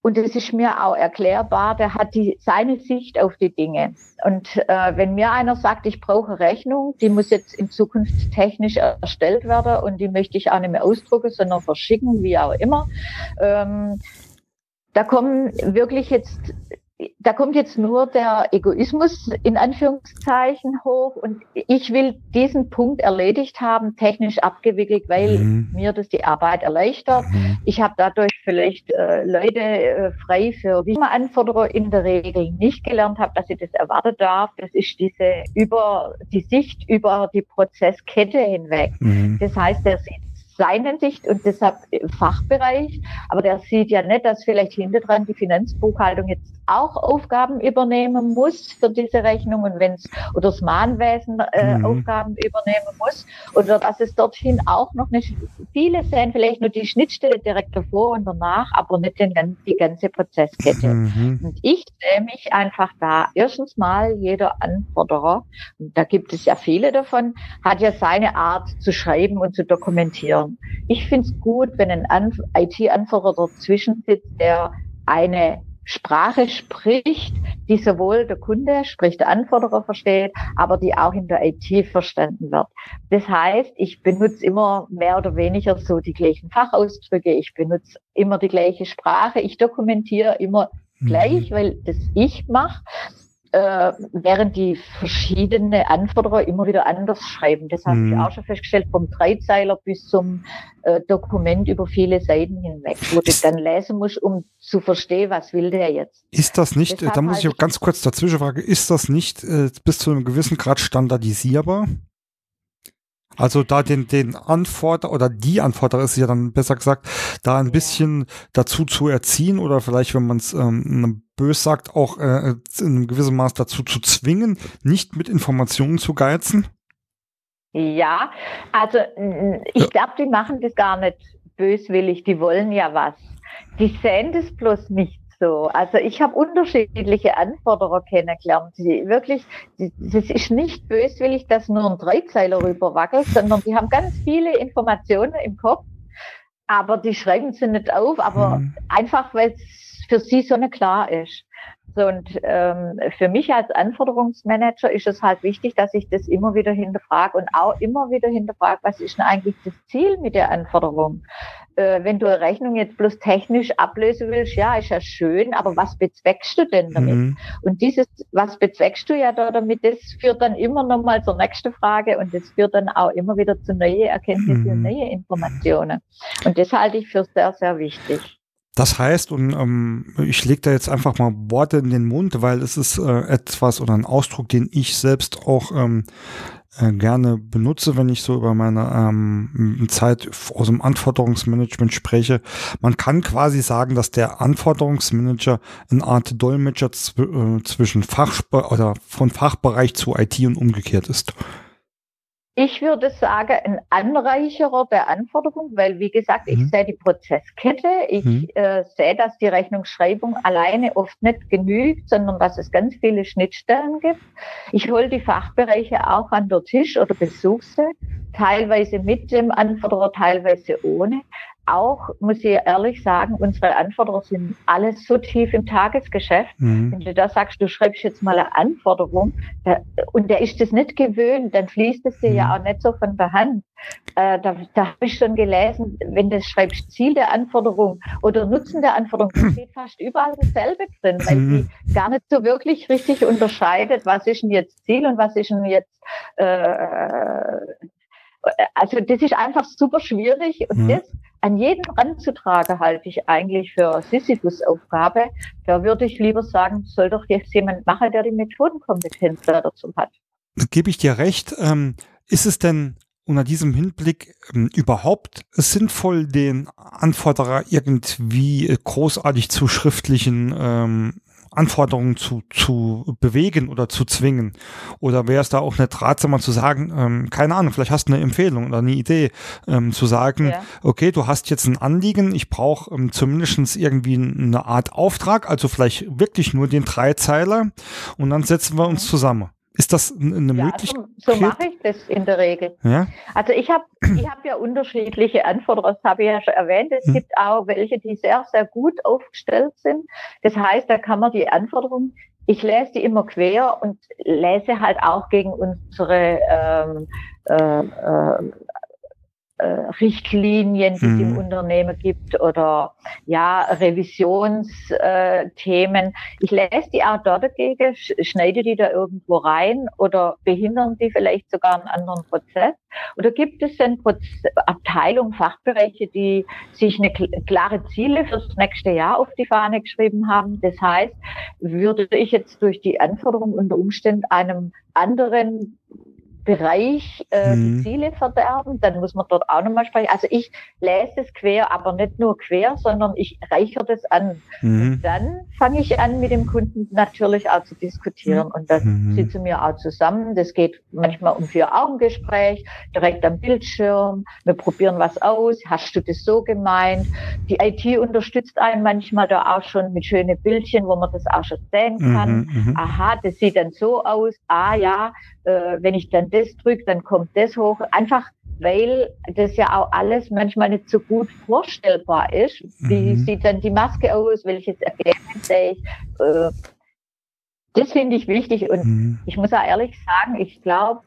und es ist mir auch erklärbar, der hat die, seine Sicht auf die Dinge. Und äh, wenn mir einer sagt, ich brauche Rechnung, die muss jetzt in Zukunft technisch erstellt werden und die möchte ich auch nicht mehr ausdrucken, sondern verschicken, wie auch immer, ähm, da kommen wirklich jetzt da kommt jetzt nur der Egoismus in Anführungszeichen hoch und ich will diesen Punkt erledigt haben, technisch abgewickelt, weil mhm. mir das die Arbeit erleichtert. Mhm. Ich habe dadurch vielleicht äh, Leute äh, frei für wie man Anforderer in der Regel nicht gelernt habe, dass ich das erwarten darf. Das ist diese über die Sicht über die Prozesskette hinweg. Mhm. Das heißt, der sieht seinen Sicht und deshalb Fachbereich. Aber der sieht ja nicht, dass vielleicht hinter dran die Finanzbuchhaltung jetzt auch Aufgaben übernehmen muss für diese Rechnung und wenn es oder das Mahnwesen äh, mhm. Aufgaben übernehmen muss oder dass es dorthin auch noch nicht viele sehen vielleicht nur die Schnittstelle direkt davor und danach, aber nicht den, die ganze Prozesskette. Mhm. Und ich sehe mich einfach da. Erstens mal jeder Anforderer, und da gibt es ja viele davon, hat ja seine Art zu schreiben und zu dokumentieren. Ich finde es gut, wenn ein IT-Anforderer dazwischen sitzt, der eine Sprache spricht, die sowohl der Kunde, sprich der Anforderer versteht, aber die auch in der IT verstanden wird. Das heißt, ich benutze immer mehr oder weniger so die gleichen Fachausdrücke, ich benutze immer die gleiche Sprache, ich dokumentiere immer gleich, mhm. weil das ich mache äh, während die verschiedene Anforderer immer wieder anders schreiben. Das habe ich mhm. auch schon festgestellt, vom Dreizeiler bis zum äh, Dokument über viele Seiten hinweg, wo du dann lesen musst, um zu verstehen, was will der jetzt. Ist das nicht, Deshalb da muss ich ganz kurz dazwischen fragen, ist das nicht äh, bis zu einem gewissen Grad standardisierbar? Also da den, den Anforderer oder die Anforderer ist ja dann besser gesagt, da ein ja. bisschen dazu zu erziehen oder vielleicht, wenn man es ähm, bös sagt, auch äh, in einem gewissen Maß dazu zu zwingen, nicht mit Informationen zu geizen? Ja, also ich glaube, die machen das gar nicht böswillig, die wollen ja was. Die sehen das bloß nicht so. Also ich habe unterschiedliche Anforderer kennengelernt, die wirklich, das ist nicht böswillig, dass nur ein Dreizeiler rüberwackelt, sondern die haben ganz viele Informationen im Kopf, aber die schreiben sie nicht auf, aber mhm. einfach, weil es für sie so eine klar ist. So, und ähm, für mich als Anforderungsmanager ist es halt wichtig, dass ich das immer wieder hinterfrage und auch immer wieder hinterfrage, was ist denn eigentlich das Ziel mit der Anforderung? Äh, wenn du eine Rechnung jetzt bloß technisch ablösen willst, ja, ist ja schön, aber was bezweckst du denn damit? Mhm. Und dieses, was bezweckst du ja da damit, das führt dann immer nochmal zur nächsten Frage und das führt dann auch immer wieder zu neuen Erkenntnissen mhm. und neuen Informationen. Und das halte ich für sehr, sehr wichtig. Das heißt, und ähm, ich lege da jetzt einfach mal Worte in den Mund, weil es ist äh, etwas oder ein Ausdruck, den ich selbst auch ähm, äh, gerne benutze, wenn ich so über meine ähm, Zeit aus dem Anforderungsmanagement spreche. Man kann quasi sagen, dass der Anforderungsmanager eine Art Dolmetscher zw äh, zwischen Fachspe oder von Fachbereich zu IT und umgekehrt ist. Ich würde sagen, ein Anreicherer der Anforderungen, weil wie gesagt, ich mhm. sehe die Prozesskette, ich mhm. äh, sehe, dass die Rechnungsschreibung alleine oft nicht genügt, sondern dass es ganz viele Schnittstellen gibt. Ich hole die Fachbereiche auch an der Tisch oder besuche sie, teilweise mit dem Anforderer, teilweise ohne auch, muss ich ehrlich sagen, unsere Anforderungen sind alles so tief im Tagesgeschäft. Mhm. Wenn du da sagst, du schreibst jetzt mal eine Anforderung da, und der ist das nicht gewöhnt, dann fließt es dir mhm. ja auch nicht so von der Hand. Äh, da da habe ich schon gelesen, wenn du schreibst Ziel der Anforderung oder Nutzen der Anforderung, da steht fast überall dasselbe drin, weil mhm. sie gar nicht so wirklich richtig unterscheidet, was ist denn jetzt Ziel und was ist denn jetzt äh, also das ist einfach super schwierig und mhm. das an jeden ranzutragen, halte ich eigentlich für Sisyphus-Aufgabe. Da würde ich lieber sagen, soll doch jetzt jemand machen, der die Methodenkompetenz dazu hat. Gebe ich dir recht. Ähm, ist es denn unter diesem Hinblick ähm, überhaupt sinnvoll, den Anforderer irgendwie großartig zu schriftlichen ähm, Anforderungen zu, zu bewegen oder zu zwingen? Oder wäre es da auch nicht ratsamer zu sagen, ähm, keine Ahnung, vielleicht hast du eine Empfehlung oder eine Idee, ähm, zu sagen, ja. okay, du hast jetzt ein Anliegen, ich brauche ähm, zumindest irgendwie eine Art Auftrag, also vielleicht wirklich nur den Dreizeiler und dann setzen wir uns mhm. zusammen. Ist das eine ja, Möglichkeit? So, so mache ich das in der Regel. Ja? Also ich habe ich hab ja unterschiedliche Anforderungen, das habe ich ja schon erwähnt. Es hm. gibt auch welche, die sehr, sehr gut aufgestellt sind. Das heißt, da kann man die Anforderungen, ich lese die immer quer und lese halt auch gegen unsere ähm, äh, äh, Richtlinien, die es im mhm. Unternehmen gibt oder ja, Revisionsthemen. ich lese die auch dort dagegen, schneide die da irgendwo rein oder behindern die vielleicht sogar einen anderen Prozess. Oder gibt es denn Abteilungen, Fachbereiche, die sich eine klare Ziele fürs nächste Jahr auf die Fahne geschrieben haben? Das heißt, würde ich jetzt durch die Anforderungen unter Umständen einem anderen Bereich äh, mhm. die Ziele verderben, dann muss man dort auch nochmal sprechen. Also ich lese es quer, aber nicht nur quer, sondern ich reichere das an. Mhm. Dann fange ich an, mit dem Kunden natürlich auch zu diskutieren. Und das mhm. sitzen wir auch zusammen. Das geht manchmal um Vier-Augen-Gespräch, direkt am Bildschirm. Wir probieren was aus. Hast du das so gemeint? Die IT unterstützt einen manchmal da auch schon mit schönen Bildchen, wo man das auch schon sehen kann. Mhm, mhm. Aha, das sieht dann so aus. Ah ja, äh, wenn ich dann das drücke, dann kommt das hoch. Einfach weil das ja auch alles manchmal nicht so gut vorstellbar ist. Wie mhm. sieht dann die Maske aus? Welches Ergebnis sehe ich? Äh, das finde ich wichtig und mhm. ich muss auch ehrlich sagen, ich glaube,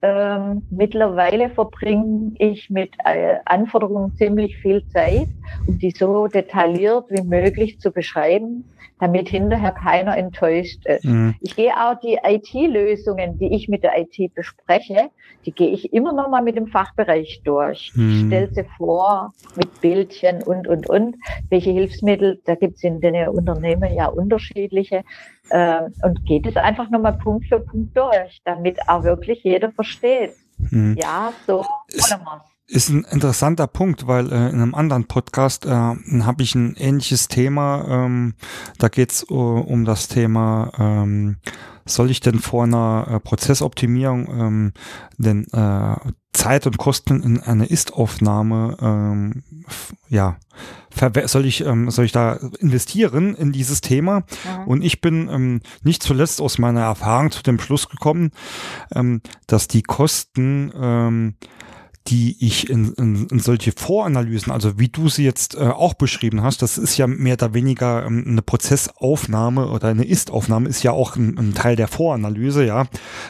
ähm, mittlerweile verbringe ich mit äh, Anforderungen ziemlich viel Zeit, um die so detailliert wie möglich zu beschreiben, damit hinterher keiner enttäuscht ist. Mhm. Ich gehe auch die IT-Lösungen, die ich mit der IT bespreche, die gehe ich immer noch mal mit dem Fachbereich durch. Mhm. Ich stelle sie vor mit Bildchen und, und, und. Welche Hilfsmittel, da gibt es in den Unternehmen ja unterschiedliche. Äh, und geht es einfach nochmal Punkt für Punkt durch, damit auch wirklich jeder versteht. Mhm. Ja, so wollen wir ist ein interessanter Punkt, weil äh, in einem anderen Podcast äh, habe ich ein ähnliches Thema. Ähm, da geht's uh, um das Thema, ähm, soll ich denn vor einer äh, Prozessoptimierung ähm, denn äh, Zeit und Kosten in eine Ist-Aufnahme ähm, ja soll ich ähm, soll ich da investieren in dieses Thema mhm. und ich bin ähm, nicht zuletzt aus meiner Erfahrung zu dem Schluss gekommen ähm, dass die Kosten ähm, die ich in, in, in solche Voranalysen, also wie du sie jetzt äh, auch beschrieben hast, das ist ja mehr oder weniger ähm, eine Prozessaufnahme oder eine Ist-Aufnahme ist ja auch ein, ein Teil der Voranalyse, ja.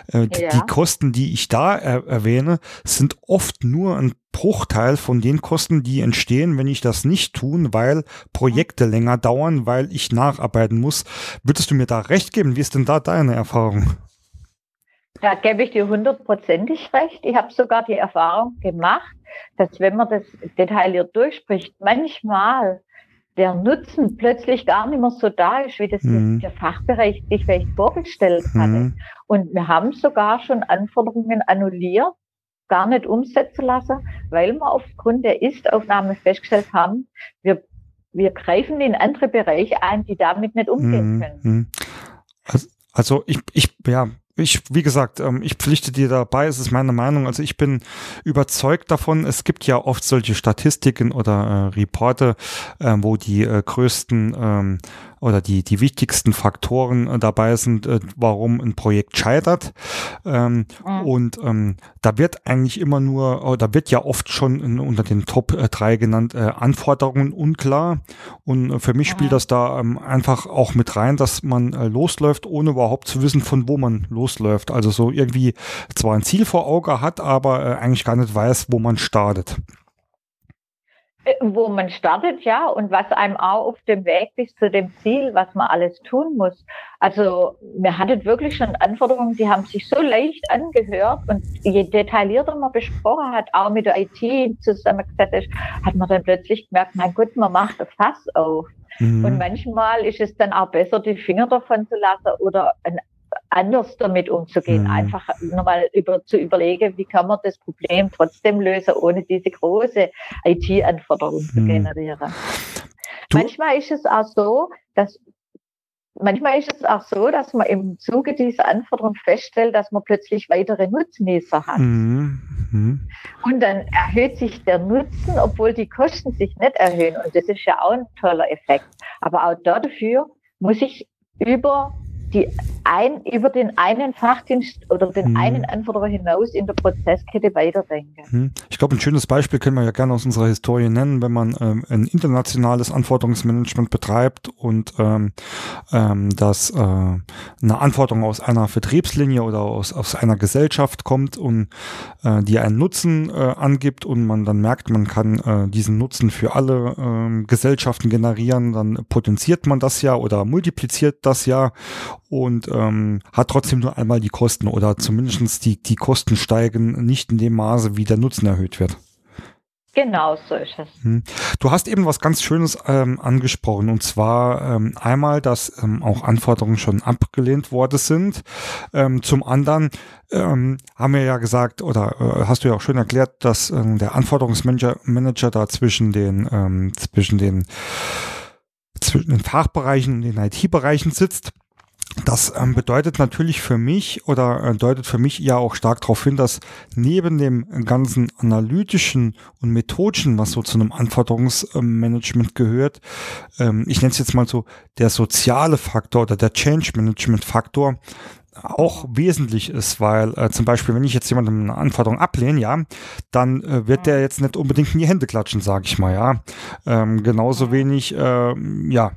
Äh, ja. Die Kosten, die ich da er erwähne, sind oft nur ein Bruchteil von den Kosten, die entstehen, wenn ich das nicht tun, weil Projekte länger dauern, weil ich nacharbeiten muss. Würdest du mir da recht geben? Wie ist denn da deine Erfahrung? Da gebe ich dir hundertprozentig recht. Ich habe sogar die Erfahrung gemacht, dass wenn man das detailliert durchspricht, manchmal der Nutzen plötzlich gar nicht mehr so da ist, wie das mhm. der Fachbereich sich vielleicht vorgestellt hatte. Mhm. Und wir haben sogar schon Anforderungen annulliert, gar nicht umsetzen lassen, weil wir aufgrund der Ist-Aufnahme festgestellt haben, wir, wir greifen in andere Bereiche ein, die damit nicht umgehen mhm. können. Mhm. Also ich, ich, ja, ich, wie gesagt, ähm, ich pflichte dir dabei, es ist meine Meinung. Also ich bin überzeugt davon, es gibt ja oft solche Statistiken oder äh, Reporte, äh, wo die äh, größten ähm, oder die, die wichtigsten Faktoren äh, dabei sind, äh, warum ein Projekt scheitert. Ähm, mhm. Und ähm, da wird eigentlich immer nur, oh, da wird ja oft schon in, unter den Top äh, 3 genannt, äh, Anforderungen unklar. Und äh, für mich mhm. spielt das da ähm, einfach auch mit rein, dass man äh, losläuft, ohne überhaupt zu wissen, von wo man losläuft. Also so irgendwie zwar ein Ziel vor Auge hat, aber äh, eigentlich gar nicht weiß, wo man startet. Wo man startet, ja, und was einem auch auf dem Weg bis zu dem Ziel, was man alles tun muss. Also wir hatten wirklich schon Anforderungen, die haben sich so leicht angehört und je detaillierter man besprochen hat, auch mit der IT zusammengesetzt ist, hat man dann plötzlich gemerkt, mein Gott, man macht ein Fass auf. Mhm. Und manchmal ist es dann auch besser, die Finger davon zu lassen oder ein anders damit umzugehen. Mhm. Einfach nochmal über, zu überlegen, wie kann man das Problem trotzdem lösen, ohne diese große IT-Anforderung mhm. zu generieren. Du? Manchmal ist es auch so, dass Manchmal ist es auch so, dass man im Zuge dieser Anforderung feststellt, dass man plötzlich weitere Nutznießer hat. Mhm. Mhm. Und dann erhöht sich der Nutzen, obwohl die Kosten sich nicht erhöhen. Und das ist ja auch ein toller Effekt. Aber auch dafür muss ich über die ein, über den einen Fachdienst oder den hm. einen Anforderer hinaus in der Prozesskette weiterdenken. Hm. Ich glaube, ein schönes Beispiel können wir ja gerne aus unserer Historie nennen, wenn man ähm, ein internationales Anforderungsmanagement betreibt und ähm, ähm, dass äh, eine Anforderung aus einer Vertriebslinie oder aus, aus einer Gesellschaft kommt und äh, die einen Nutzen äh, angibt und man dann merkt, man kann äh, diesen Nutzen für alle äh, Gesellschaften generieren, dann potenziert man das ja oder multipliziert das ja und ähm, hat trotzdem nur einmal die Kosten oder zumindest die, die Kosten steigen nicht in dem Maße, wie der Nutzen erhöht wird. Genau, so ist es. Hm. Du hast eben was ganz Schönes ähm, angesprochen und zwar ähm, einmal, dass ähm, auch Anforderungen schon abgelehnt worden sind. Ähm, zum anderen ähm, haben wir ja gesagt oder äh, hast du ja auch schön erklärt, dass ähm, der Anforderungsmanager Manager da zwischen den ähm, zwischen den zwischen den Fachbereichen und den IT-Bereichen sitzt das ähm, bedeutet natürlich für mich oder äh, deutet für mich ja auch stark darauf hin, dass neben dem ganzen analytischen und methodischen, was so zu einem Anforderungsmanagement gehört, ähm, ich nenne es jetzt mal so der soziale Faktor oder der Change Management Faktor auch wesentlich ist, weil äh, zum Beispiel, wenn ich jetzt jemandem eine Anforderung ablehne, ja, dann äh, wird der jetzt nicht unbedingt in die Hände klatschen, sage ich mal, ja. Ähm, genauso wenig, äh, ja,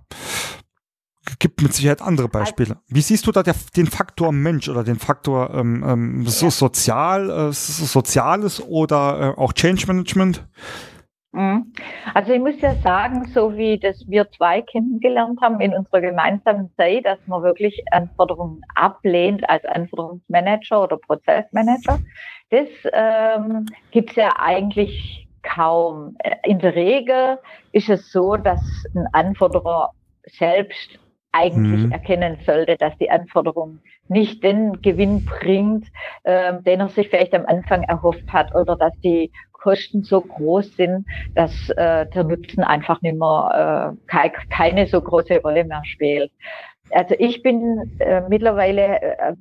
gibt mit Sicherheit andere Beispiele. Wie siehst du da der, den Faktor Mensch oder den Faktor ähm, ähm, so sozial, äh, Soziales oder äh, auch Change Management? Mhm. Also ich muss ja sagen, so wie das wir zwei kennengelernt haben in unserer gemeinsamen Zeit, dass man wirklich Anforderungen ablehnt als Anforderungsmanager oder Prozessmanager, das ähm, gibt es ja eigentlich kaum. In der Regel ist es so, dass ein Anforderer selbst eigentlich mhm. erkennen sollte, dass die Anforderung nicht den Gewinn bringt, äh, den er sich vielleicht am Anfang erhofft hat oder dass die Kosten so groß sind, dass äh, der Nutzen einfach nicht mehr äh, ke keine so große Rolle mehr spielt. Also ich bin äh, mittlerweile äh,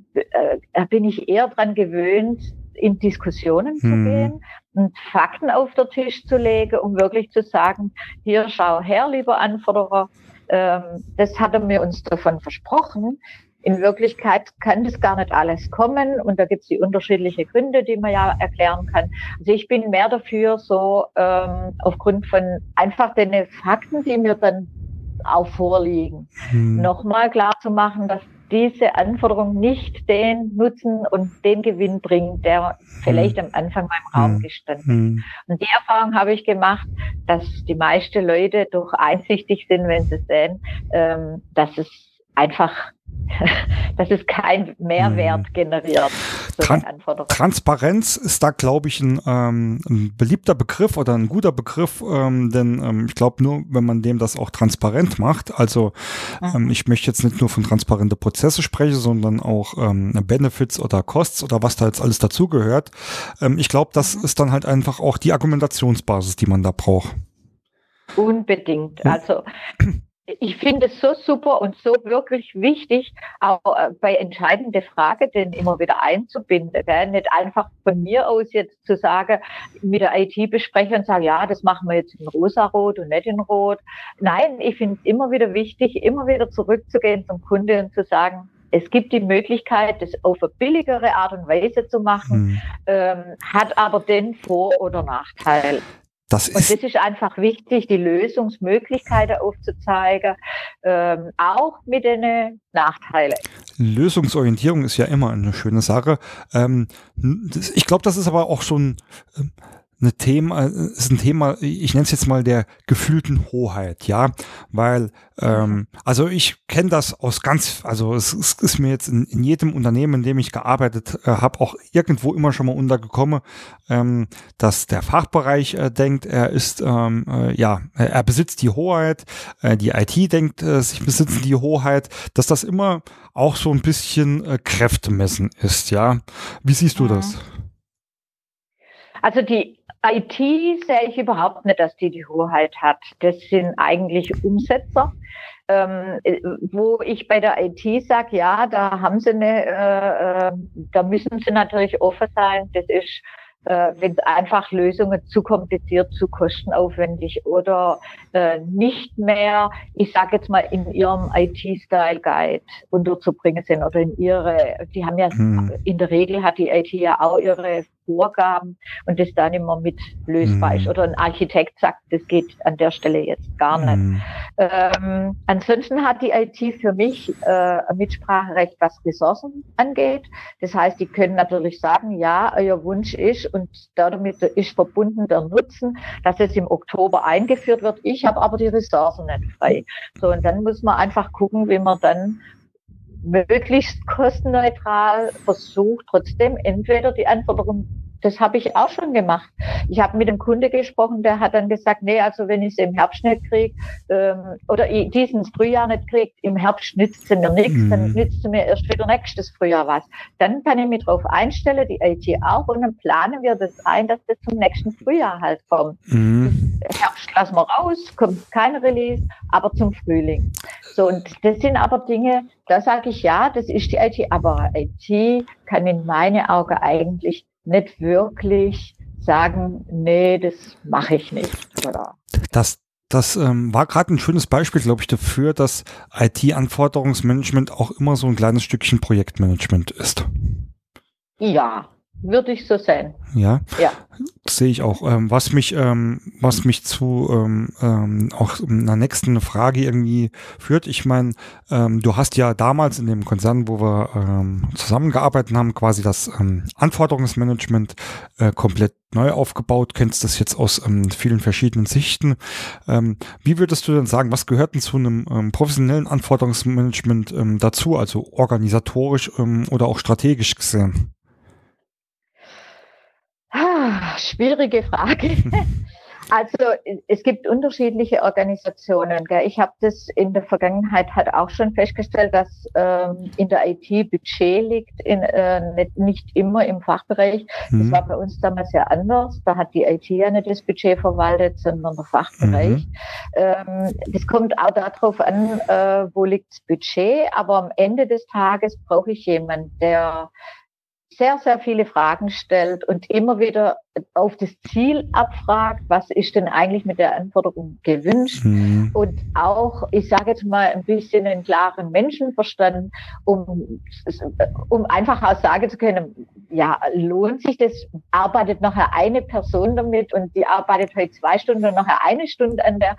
äh, bin ich eher dran gewöhnt, in Diskussionen mhm. zu gehen und Fakten auf den Tisch zu legen, um wirklich zu sagen, hier schau her, lieber Anforderer, ähm, das hat er mir uns davon versprochen. in Wirklichkeit kann das gar nicht alles kommen und da gibt es die unterschiedlichen Gründe, die man ja erklären kann. Also ich bin mehr dafür, so ähm, aufgrund von einfach den Fakten, die mir dann auch vorliegen, hm. nochmal klar zu machen, dass diese Anforderung nicht den Nutzen und den Gewinn bringt, der vielleicht hm. am Anfang beim Raum hm. gestanden hm. Und die Erfahrung habe ich gemacht, dass die meisten Leute doch einsichtig sind, wenn sie sehen, ähm, dass es einfach dass es kein Mehrwert hm. generiert. Tran Transparenz ist da, glaube ich, ein, ähm, ein, beliebter Begriff oder ein guter Begriff, ähm, denn ähm, ich glaube nur, wenn man dem das auch transparent macht, also ähm, ich möchte jetzt nicht nur von transparente Prozesse sprechen, sondern auch ähm, Benefits oder Costs oder was da jetzt alles dazugehört. Ähm, ich glaube, das mhm. ist dann halt einfach auch die Argumentationsbasis, die man da braucht. Unbedingt. Also ich finde es so super und so wirklich wichtig, auch äh, bei entscheidende Frage, den immer wieder einzubinden. Gell? Nicht einfach von mir aus jetzt zu sagen, mit der IT besprechen und sagen, ja, das machen wir jetzt in rosa-rot und nicht in rot. Nein, ich finde es immer wieder wichtig, immer wieder zurückzugehen zum Kunde und zu sagen, es gibt die Möglichkeit, das auf eine billigere Art und Weise zu machen, hm. ähm, hat aber den Vor- oder Nachteil. Das ist, und das ist einfach wichtig, die Lösungsmöglichkeiten aufzuzeigen, ähm, auch mit den Nachteilen. Lösungsorientierung ist ja immer eine schöne Sache. Ähm, ich glaube, das ist aber auch schon ähm, eine Thema, äh, ist ein Thema, ich nenne es jetzt mal der gefühlten Hoheit, ja, weil, ähm, also ich kenne das aus ganz, also es, es ist mir jetzt in, in, jedem Unternehmen, in dem ich gearbeitet äh, habe, auch irgendwo immer schon mal untergekommen, ähm, dass der Fachbereich äh, denkt, er ist, ähm, äh, ja, er besitzt die Hoheit, äh, die IT denkt, äh, sich besitzen die Hoheit, dass das immer auch so ein bisschen äh, Kräftemessen ist, ja. Wie siehst du das? Also die IT sehe ich überhaupt nicht, dass die die Hoheit hat. Das sind eigentlich Umsetzer. Ähm, wo ich bei der IT sage, ja, da haben sie eine, äh, äh, da müssen sie natürlich offen sein. Das ist äh, wenn einfach Lösungen zu kompliziert, zu kostenaufwendig oder äh, nicht mehr, ich sage jetzt mal, in ihrem IT-Style-Guide unterzubringen sind oder in ihre, die haben ja, hm. in der Regel hat die IT ja auch ihre Vorgaben und das dann immer mit lösbar ist. Mhm. Oder ein Architekt sagt, das geht an der Stelle jetzt gar nicht. Mhm. Ähm, ansonsten hat die IT für mich äh, Mitspracherecht, was Ressourcen angeht. Das heißt, die können natürlich sagen, ja, euer Wunsch ist und damit ist verbunden der Nutzen, dass es im Oktober eingeführt wird. Ich habe aber die Ressourcen nicht frei. So, und dann muss man einfach gucken, wie man dann möglichst kostenneutral versucht, trotzdem entweder die Anforderungen das habe ich auch schon gemacht. Ich habe mit dem Kunde gesprochen, der hat dann gesagt, nee, also wenn ich es im Herbst nicht kriege ähm, oder diesen Frühjahr nicht kriege, im Herbst nützt sie mir nichts, mhm. dann nützt sie mir erst wieder nächstes Frühjahr was. Dann kann ich mich darauf einstellen, die IT auch, und dann planen wir das ein, dass das zum nächsten Frühjahr halt kommt. Mhm. Herbst lassen wir raus, kommt kein Release, aber zum Frühling. So, und das sind aber Dinge, da sage ich ja, das ist die IT, aber IT kann in meine Augen eigentlich nicht wirklich sagen, nee, das mache ich nicht. Oder? Das, das ähm, war gerade ein schönes Beispiel, glaube ich, dafür, dass IT-Anforderungsmanagement auch immer so ein kleines Stückchen Projektmanagement ist. Ja, würde ich so sehen. Ja. Ja. Sehe ich auch. Ähm, was mich, ähm, was mich zu ähm, ähm, auch einer nächsten Frage irgendwie führt. Ich meine, ähm, du hast ja damals in dem Konzern, wo wir ähm, zusammengearbeitet haben, quasi das Anforderungsmanagement äh, komplett neu aufgebaut, kennst das jetzt aus vielen verschiedenen Sichten. Wie würdest du denn sagen, was gehört denn zu einem professionellen Anforderungsmanagement dazu, also organisatorisch oder auch strategisch gesehen? Ah, schwierige Frage. Also es gibt unterschiedliche Organisationen. Gell. Ich habe das in der Vergangenheit halt auch schon festgestellt, dass ähm, in der IT Budget liegt, in, äh, nicht, nicht immer im Fachbereich. Mhm. Das war bei uns damals ja anders. Da hat die IT ja nicht das Budget verwaltet, sondern der Fachbereich. Mhm. Ähm, das kommt auch darauf an, äh, wo liegt das Budget. Aber am Ende des Tages brauche ich jemanden, der sehr, sehr viele Fragen stellt und immer wieder auf das Ziel abfragt, was ist denn eigentlich mit der Anforderung gewünscht mhm. und auch, ich sage jetzt mal, ein bisschen einen klaren Menschenverstand, um, um einfach auch sagen zu können, ja, lohnt sich das, arbeitet nachher eine Person damit und die arbeitet heute zwei Stunden und nachher eine Stunde an der,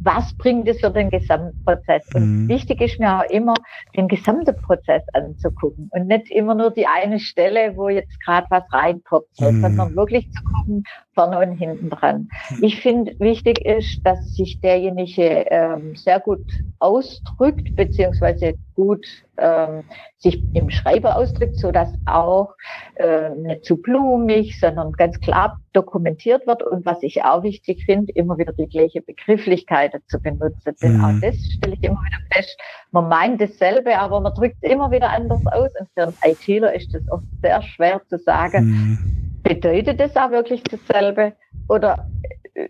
was bringt es für den Gesamtprozess? Und mhm. wichtig ist mir auch immer, den gesamten Prozess anzugucken und nicht immer nur die eine Stelle, wo jetzt gerade was reinpoppt, mhm. sondern wirklich zu gucken, vorne und hinten dran. Ich finde, wichtig ist, dass sich derjenige ähm, sehr gut ausdrückt, beziehungsweise gut ähm, sich im Schreiber ausdrückt, so dass auch äh, nicht zu blumig, sondern ganz klar dokumentiert wird. Und was ich auch wichtig finde, immer wieder die gleiche Begrifflichkeit zu benutzen. Denn mhm. auch das stelle ich immer wieder fest. Man meint dasselbe, aber man drückt es immer wieder anders aus. Und für einen ITler ist das oft sehr schwer zu sagen. Mhm Bedeutet das auch wirklich dasselbe? Oder, äh,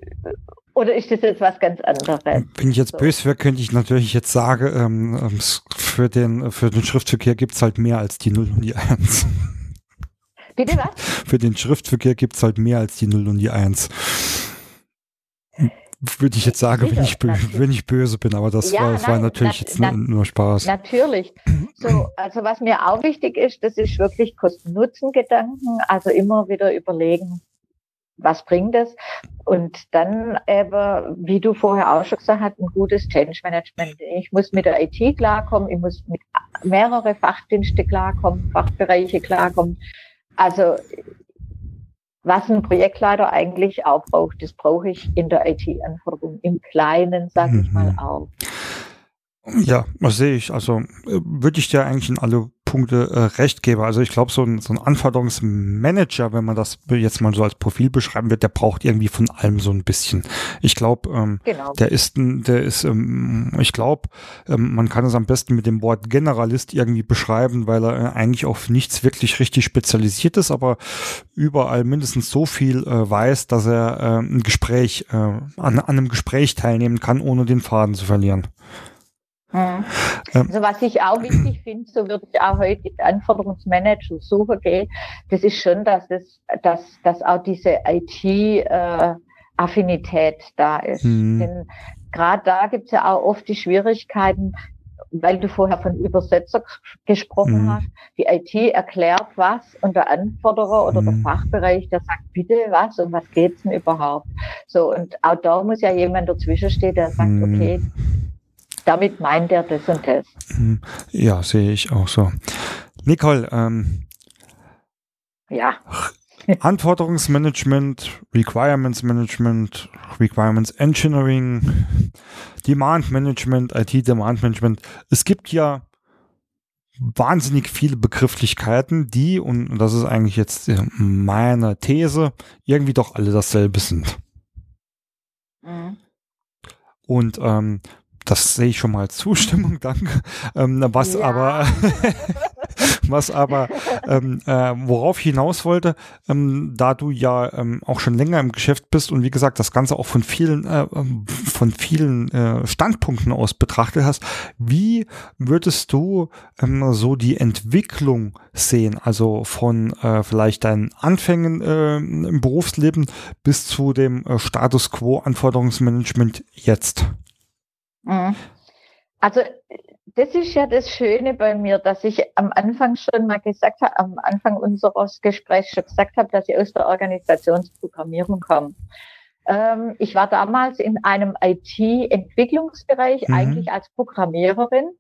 oder ist das jetzt was ganz anderes? Wenn ich jetzt so. böse wäre, könnte ich natürlich jetzt sagen, ähm, ähm für, den, für den Schriftverkehr gibt es halt mehr als die 0 und die 1. Bitte was? Für den Schriftverkehr gibt es halt mehr als die 0 und die 1 würde ich jetzt sagen, wenn ich, wenn ich böse bin, aber das ja, war, nein, war, natürlich na, jetzt na, nur Spaß. Natürlich. So, also was mir auch wichtig ist, das ist wirklich Kosten-Nutzen-Gedanken, also immer wieder überlegen, was bringt es? Und dann eben, wie du vorher auch schon gesagt hast, ein gutes Change Management. Ich muss mit der IT klarkommen, ich muss mit mehrere Fachdienste klarkommen, Fachbereiche klarkommen. Also was ein Projektleiter eigentlich auch braucht, das brauche ich in der IT-Anforderung im Kleinen, sage ich mal mhm. auch. Ja, das sehe ich. Also äh, würde ich dir eigentlich in alle Punkte äh, recht gebe. Also ich glaube, so ein, so ein Anforderungsmanager, wenn man das jetzt mal so als Profil beschreiben wird, der braucht irgendwie von allem so ein bisschen. Ich glaube, ähm, genau. der ist, ein, der ist, ähm, ich glaube, ähm, man kann es am besten mit dem Wort Generalist irgendwie beschreiben, weil er äh, eigentlich auf nichts wirklich richtig spezialisiert ist, aber überall mindestens so viel äh, weiß, dass er äh, ein Gespräch, äh, an, an einem Gespräch teilnehmen kann, ohne den Faden zu verlieren. Hm. Also was ich auch wichtig finde, so würde ich auch heute Anforderungsmanager suchen gehen, das ist schon, dass es, dass, dass auch diese IT-Affinität äh, da ist. Mhm. Denn gerade da gibt es ja auch oft die Schwierigkeiten, weil du vorher von Übersetzer gesprochen mhm. hast. Die IT erklärt was und der Anforderer oder mhm. der Fachbereich, der sagt bitte was und was geht's denn überhaupt? So und auch da muss ja jemand dazwischen stehen, der sagt, mhm. okay, damit meint er das und das. Mhm. Ja, sehe ich auch so. Nicole, ähm, ja. Anforderungsmanagement, Requirements Management, Requirements Engineering, Demand Management, IT Demand Management. Es gibt ja wahnsinnig viele Begrifflichkeiten, die, und das ist eigentlich jetzt meine These, irgendwie doch alle dasselbe sind. Mhm. Und ähm, das sehe ich schon mal Zustimmung, danke. Ähm, was ja. aber, was aber, ähm, äh, worauf ich hinaus wollte, ähm, da du ja ähm, auch schon länger im Geschäft bist und wie gesagt das Ganze auch von vielen, äh, ähm, von vielen äh, Standpunkten aus betrachtet hast, wie würdest du ähm, so die Entwicklung sehen, also von äh, vielleicht deinen Anfängen im Berufsleben bis zu dem äh, Status Quo Anforderungsmanagement jetzt? Mhm. Also das ist ja das Schöne bei mir, dass ich am Anfang schon mal gesagt habe, am Anfang unseres Gesprächs schon gesagt habe, dass ich aus der Organisationsprogrammierung komme. Ähm, ich war damals in einem IT-Entwicklungsbereich mhm. eigentlich als Programmiererin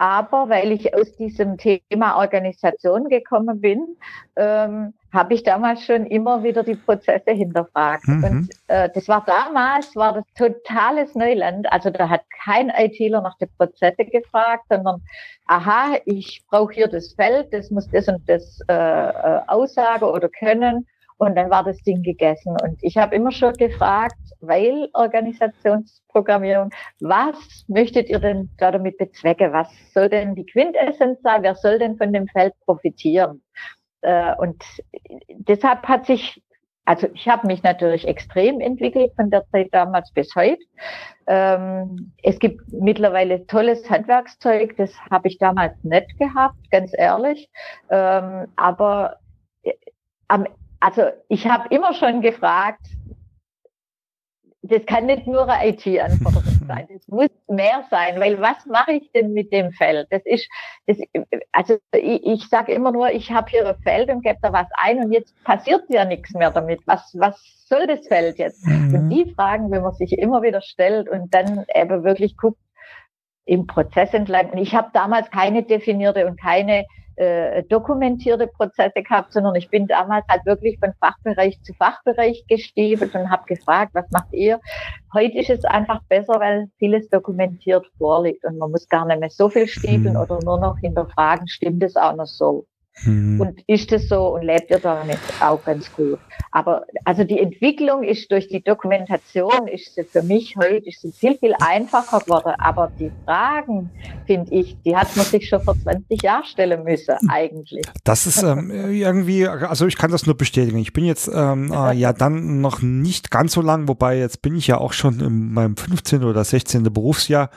aber weil ich aus diesem Thema Organisation gekommen bin, ähm, habe ich damals schon immer wieder die Prozesse hinterfragt. Mhm. Und äh, das war damals, war das totales Neuland. Also da hat kein ITler nach den Prozesse gefragt, sondern aha, ich brauche hier das Feld, das muss das und das äh, äh, aussagen oder können. Und dann war das Ding gegessen. Und ich habe immer schon gefragt, weil Organisationsprogrammierung, was möchtet ihr denn da damit bezwecken? Was soll denn die Quintessenz sein? Wer soll denn von dem Feld profitieren? Äh, und deshalb hat sich, also ich habe mich natürlich extrem entwickelt von der Zeit damals bis heute. Ähm, es gibt mittlerweile tolles Handwerkszeug, das habe ich damals nicht gehabt, ganz ehrlich. Ähm, aber äh, am also ich habe immer schon gefragt, das kann nicht nur eine IT-Anforderung sein, das muss mehr sein, weil was mache ich denn mit dem Feld? Das ist, das, also ich, ich sage immer nur, ich habe hier ein Feld und gebe da was ein und jetzt passiert ja nichts mehr damit. Was, was soll das Feld jetzt? Mhm. Und die Fragen, wenn man sich immer wieder stellt und dann eben wirklich guckt, im Prozess entlang. Und ich habe damals keine definierte und keine äh, dokumentierte Prozesse gehabt, sondern ich bin damals halt wirklich von Fachbereich zu Fachbereich gestiefelt und habe gefragt, was macht ihr? Heute ist es einfach besser, weil vieles dokumentiert vorliegt und man muss gar nicht mehr so viel stiefeln mhm. oder nur noch hinterfragen, stimmt es auch noch so? Mhm. Und ist es so und lebt ihr damit auch ganz gut. Aber also die Entwicklung ist durch die Dokumentation, ist sie für mich heute ist sie viel, viel einfacher geworden. Aber die Fragen, finde ich, die hat man sich schon vor 20 Jahren stellen müssen, eigentlich. Das ist ähm, irgendwie, also ich kann das nur bestätigen. Ich bin jetzt ähm, äh, ja dann noch nicht ganz so lang, wobei jetzt bin ich ja auch schon in meinem 15. oder 16. Berufsjahr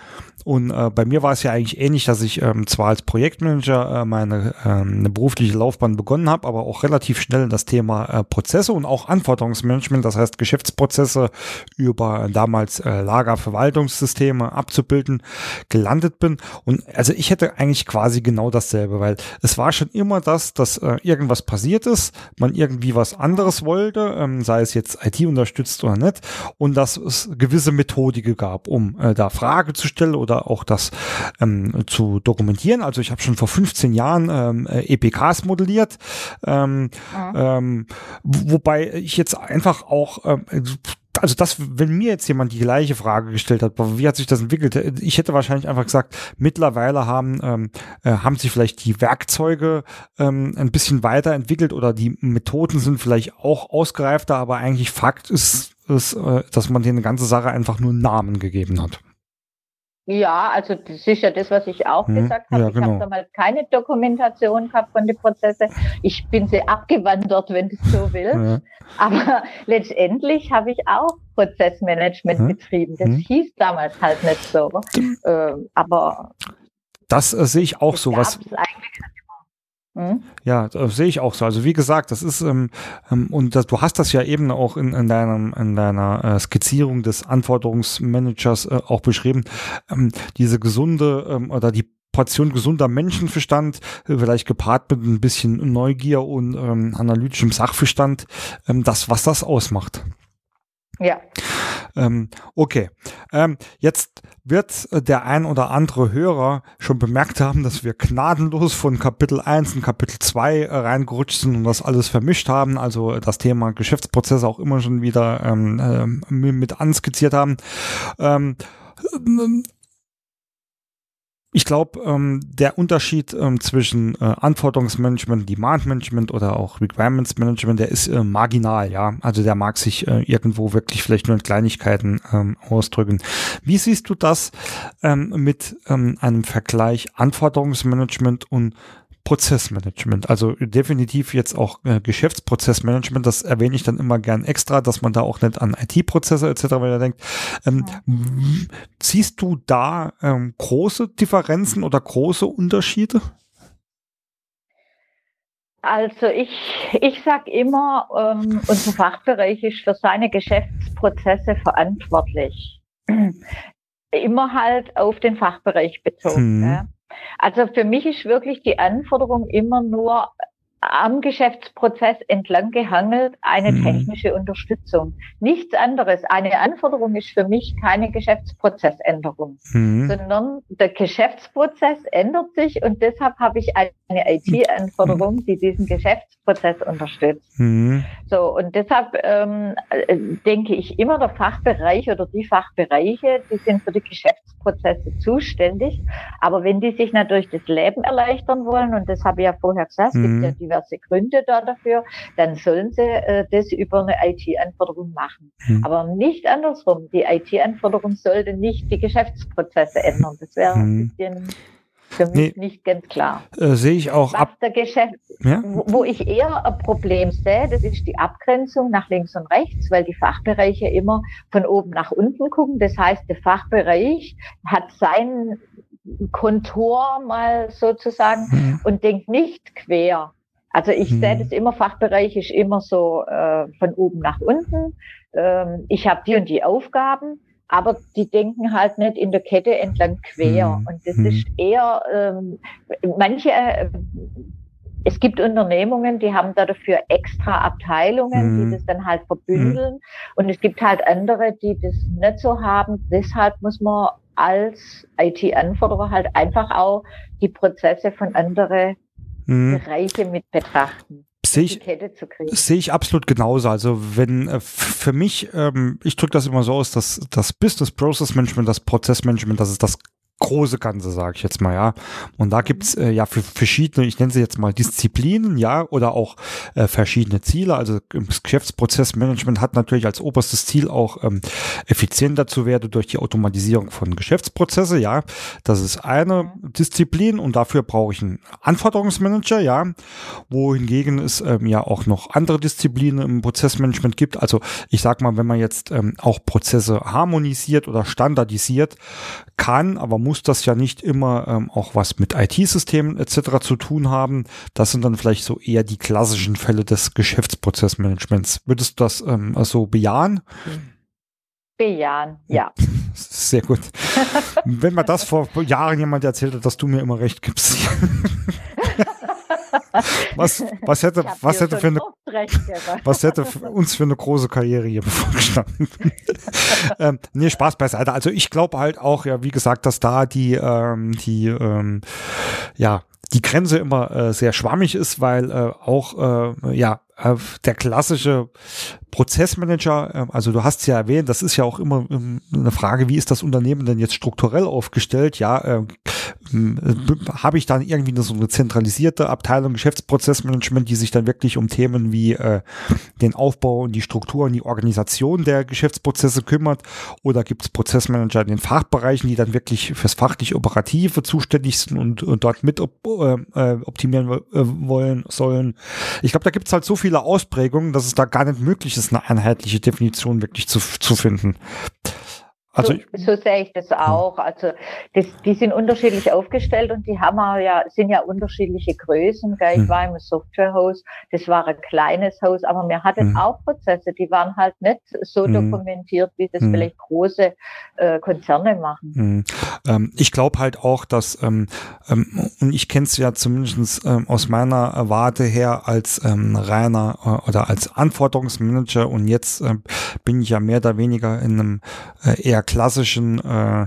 und äh, bei mir war es ja eigentlich ähnlich, dass ich ähm, zwar als Projektmanager äh, meine ähm, eine berufliche Laufbahn begonnen habe, aber auch relativ schnell in das Thema äh, Prozesse und auch Anforderungsmanagement, das heißt Geschäftsprozesse über damals äh, Lagerverwaltungssysteme abzubilden, gelandet bin. Und also ich hätte eigentlich quasi genau dasselbe, weil es war schon immer das, dass äh, irgendwas passiert ist, man irgendwie was anderes wollte, ähm, sei es jetzt IT unterstützt oder nicht, und dass es gewisse Methodik gab, um äh, da Frage zu stellen oder auch das ähm, zu dokumentieren. Also ich habe schon vor 15 Jahren ähm, EPKs modelliert, ähm, ja. ähm, wobei ich jetzt einfach auch ähm, also das, wenn mir jetzt jemand die gleiche Frage gestellt hat, wie hat sich das entwickelt? Ich hätte wahrscheinlich einfach gesagt, mittlerweile haben, ähm, äh, haben sich vielleicht die Werkzeuge ähm, ein bisschen weiterentwickelt oder die Methoden sind vielleicht auch ausgereifter, aber eigentlich Fakt ist, ist äh, dass man denen ganze Sache einfach nur Namen gegeben hat. Ja, also das ist ja das, was ich auch hm, gesagt habe. Ja, genau. Ich habe damals keine Dokumentation gehabt von den Prozessen. Ich bin sie abgewandert, wenn du so willst. Ja. Aber letztendlich habe ich auch Prozessmanagement hm. betrieben. Das hm. hieß damals halt nicht so. Äh, aber das äh, sehe ich auch so. Was, Mhm. Ja, das sehe ich auch so. Also wie gesagt, das ist ähm, ähm, und das, du hast das ja eben auch in, in deinem in deiner äh, Skizzierung des Anforderungsmanagers äh, auch beschrieben. Ähm, diese gesunde ähm, oder die Portion gesunder Menschenverstand, äh, vielleicht gepaart mit ein bisschen Neugier und ähm, analytischem Sachverstand, ähm, das was das ausmacht. Ja. Ähm, okay. Ähm, jetzt wird äh, der ein oder andere Hörer schon bemerkt haben, dass wir gnadenlos von Kapitel 1 und Kapitel 2 äh, reingerutscht sind und das alles vermischt haben. Also das Thema Geschäftsprozesse auch immer schon wieder ähm, äh, mit anskizziert haben. Ähm, ich glaube, ähm, der Unterschied ähm, zwischen äh, Anforderungsmanagement, Demand Management oder auch Requirements Management, der ist äh, marginal, ja. Also der mag sich äh, irgendwo wirklich vielleicht nur in Kleinigkeiten ähm, ausdrücken. Wie siehst du das ähm, mit ähm, einem Vergleich Anforderungsmanagement und Prozessmanagement. Also definitiv jetzt auch äh, Geschäftsprozessmanagement, das erwähne ich dann immer gern extra, dass man da auch nicht an IT-Prozesse etc. wieder denkt. Ähm, ja. Siehst du da ähm, große Differenzen oder große Unterschiede? Also ich, ich sage immer, ähm, unser Fachbereich ist für seine Geschäftsprozesse verantwortlich. Immer halt auf den Fachbereich bezogen. Hm. Ja. Also für mich ist wirklich die Anforderung immer nur am Geschäftsprozess entlang gehangelt eine mhm. technische Unterstützung. Nichts anderes. Eine Anforderung ist für mich keine Geschäftsprozessänderung, mhm. sondern der Geschäftsprozess ändert sich und deshalb habe ich eine IT-Anforderung, mhm. die diesen Geschäftsprozess unterstützt. Mhm. So, und deshalb ähm, äh, denke ich immer, der Fachbereich oder die Fachbereiche, die sind für die Geschäftsprozesse zuständig. Aber wenn die sich natürlich das Leben erleichtern wollen, und das habe ich ja vorher gesagt, es gibt ja die diverse Gründe da dafür, dann sollen sie äh, das über eine IT-Anforderung machen. Hm. Aber nicht andersrum. Die IT-Anforderung sollte nicht die Geschäftsprozesse ändern. Das wäre hm. ein bisschen für mich nee, nicht ganz klar. Äh, sehe ich auch Was ab. Der Geschäft, ja? wo, wo ich eher ein Problem sehe, das ist die Abgrenzung nach links und rechts, weil die Fachbereiche immer von oben nach unten gucken. Das heißt, der Fachbereich hat sein Kontor mal sozusagen mhm. und denkt nicht quer. Also ich hm. sehe das immer, Fachbereich ist immer so äh, von oben nach unten. Ähm, ich habe die und die Aufgaben, aber die denken halt nicht in der Kette entlang quer. Hm. Und das hm. ist eher, ähm, manche, äh, es gibt Unternehmungen, die haben da dafür extra Abteilungen, die hm. das dann halt verbündeln. Hm. Und es gibt halt andere, die das nicht so haben. Deshalb muss man als IT-Anforderer halt einfach auch die Prozesse von anderen mhm. Bereiche mit betrachten. Sehe ich, sehe ich absolut genauso. Also wenn äh, für mich, ähm, ich drücke das immer so aus, dass das Business Process Management, das Prozessmanagement, das ist das große Ganze, sage ich jetzt mal, ja. Und da gibt's äh, ja für verschiedene, ich nenne sie jetzt mal Disziplinen, ja, oder auch äh, verschiedene Ziele. Also das Geschäftsprozessmanagement hat natürlich als oberstes Ziel auch ähm, effizienter zu werden durch die Automatisierung von Geschäftsprozesse, ja. Das ist eine Disziplin und dafür brauche ich einen Anforderungsmanager, ja. Wohingegen es ähm, ja auch noch andere Disziplinen im Prozessmanagement gibt. Also ich sag mal, wenn man jetzt ähm, auch Prozesse harmonisiert oder standardisiert, kann, aber muss das ja nicht immer ähm, auch was mit IT-Systemen etc. zu tun haben. Das sind dann vielleicht so eher die klassischen Fälle des Geschäftsprozessmanagements. Würdest du das ähm, so bejahen? Bejahen, ja. Sehr gut. Wenn mir das vor Jahren jemand erzählt hat, dass du mir immer recht gibst. was, was hätte, was hätte für eine, was hätte uns für eine große Karriere hier bevorgestanden? ähm, nee, Spaß beiseite. Also ich glaube halt auch, ja, wie gesagt, dass da die, ähm, die, ähm, ja, die Grenze immer äh, sehr schwammig ist, weil äh, auch äh, ja äh, der klassische Prozessmanager, äh, also du hast ja erwähnt, das ist ja auch immer ähm, eine Frage, wie ist das Unternehmen denn jetzt strukturell aufgestellt? Ja, äh, habe ich dann irgendwie so eine zentralisierte Abteilung Geschäftsprozessmanagement, die sich dann wirklich um Themen wie äh, den Aufbau und die Struktur und die Organisation der Geschäftsprozesse kümmert? Oder gibt es Prozessmanager in den Fachbereichen, die dann wirklich fürs fachlich Operative zuständig sind und, und dort mit op äh, äh optimieren äh, wollen sollen? Ich glaube, da gibt es halt so viele Ausprägungen, dass es da gar nicht möglich ist, eine einheitliche Definition wirklich zu, zu finden. Also, so, so sehe ich das auch. Also das, die sind unterschiedlich aufgestellt und die haben ja, sind ja unterschiedliche Größen. Gell? Ich hm. war im Softwarehaus, das war ein kleines Haus, aber wir hatten hm. auch Prozesse, die waren halt nicht so hm. dokumentiert, wie das vielleicht große äh, Konzerne machen. Hm. Ähm, ich glaube halt auch, dass, ähm, ähm, und ich kenne es ja zumindest ähm, aus meiner Warte her als ähm, reiner äh, oder als Anforderungsmanager und jetzt äh, bin ich ja mehr oder weniger in einem äh, klassischen äh,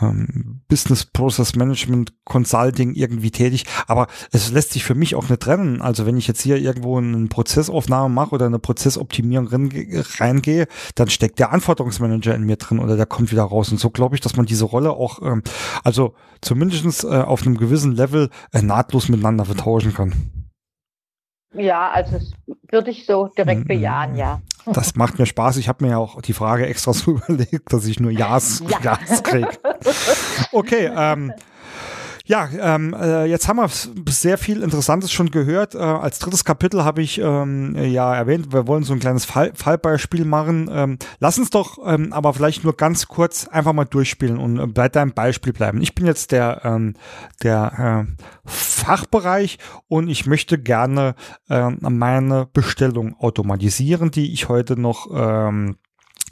ähm, Business Process Management Consulting irgendwie tätig, aber es lässt sich für mich auch nicht trennen. Also wenn ich jetzt hier irgendwo eine Prozessaufnahme mache oder eine Prozessoptimierung reingehe, dann steckt der Anforderungsmanager in mir drin oder der kommt wieder raus. Und so glaube ich, dass man diese Rolle auch, ähm, also zumindestens äh, auf einem gewissen Level äh, nahtlos miteinander vertauschen kann. Ja, also würde ich so direkt bejahen, ja. Das macht mir Spaß. Ich habe mir ja auch die Frage extra so überlegt, dass ich nur Ja's, ja. Ja's kriege. Okay, ähm, ja, ähm, äh, jetzt haben wir sehr viel Interessantes schon gehört. Äh, als drittes Kapitel habe ich ähm, ja erwähnt, wir wollen so ein kleines Fall, Fallbeispiel machen. Ähm, lass uns doch ähm, aber vielleicht nur ganz kurz einfach mal durchspielen und äh, bei deinem Beispiel bleiben. Ich bin jetzt der, ähm, der äh, Fachbereich und ich möchte gerne äh, meine Bestellung automatisieren, die ich heute noch ähm,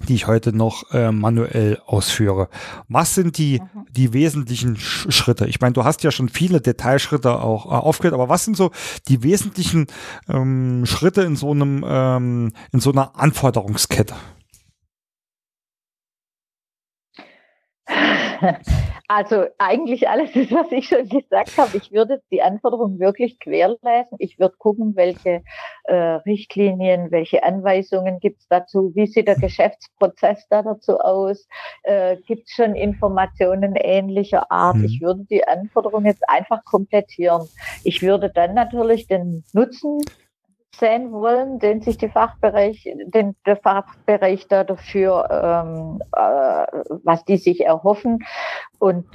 die ich heute noch äh, manuell ausführe. Was sind die, mhm. die wesentlichen Sch Schritte? Ich meine, du hast ja schon viele Detailschritte auch äh, aufgehört, aber was sind so die wesentlichen ähm, Schritte in so einem, ähm, in so einer Anforderungskette? Also eigentlich alles ist, was ich schon gesagt habe. Ich würde die Anforderungen wirklich querlesen. Ich würde gucken, welche äh, Richtlinien, welche Anweisungen gibt es dazu, wie sieht der Geschäftsprozess da dazu aus, äh, gibt es schon Informationen ähnlicher Art. Mhm. Ich würde die Anforderungen jetzt einfach komplettieren. Ich würde dann natürlich den Nutzen sehen wollen, den sich die Fachbereich, den der Fachbereich da dafür, ähm, äh, was die sich erhoffen. Und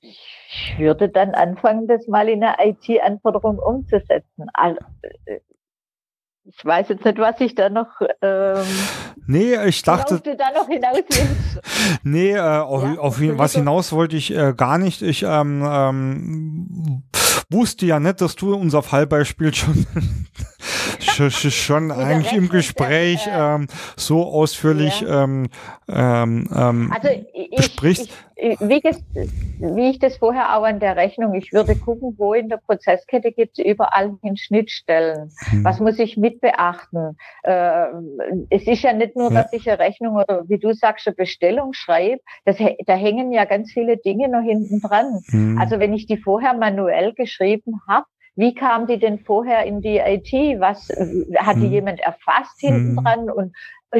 ich würde dann anfangen, das mal in eine IT-Anforderung umzusetzen. Also, ich weiß jetzt nicht, was ich da noch. Ähm, nee, ich dachte. Du da noch hinaus nee, äh, auf, ja, auf was hinaus wollte ich äh, gar nicht. Ich ähm, ähm, wusste ja nicht, dass du unser Fallbeispiel schon schon, eigentlich im Gespräch äh, ähm, so ausführlich ja. ähm, ähm, ähm also ich, besprichst. Ich, wie, wie, ich das vorher auch an der Rechnung, ich würde gucken, wo in der Prozesskette gibt es überall hin Schnittstellen. Hm. Was muss ich mit beachten? Äh, es ist ja nicht nur, ja. dass ich eine Rechnung oder wie du sagst, eine Bestellung schreibe, das, da hängen ja ganz viele Dinge noch hinten dran. Hm. Also wenn ich die vorher manuell geschrieben habe, wie kam die denn vorher in die IT? Was hat die hm. jemand erfasst hinten hm. dran und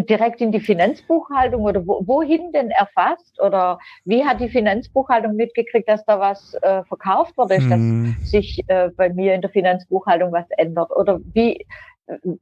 direkt in die Finanzbuchhaltung oder wo, wohin denn erfasst? Oder wie hat die Finanzbuchhaltung mitgekriegt, dass da was äh, verkauft wurde, dass hm. sich äh, bei mir in der Finanzbuchhaltung was ändert? Oder wie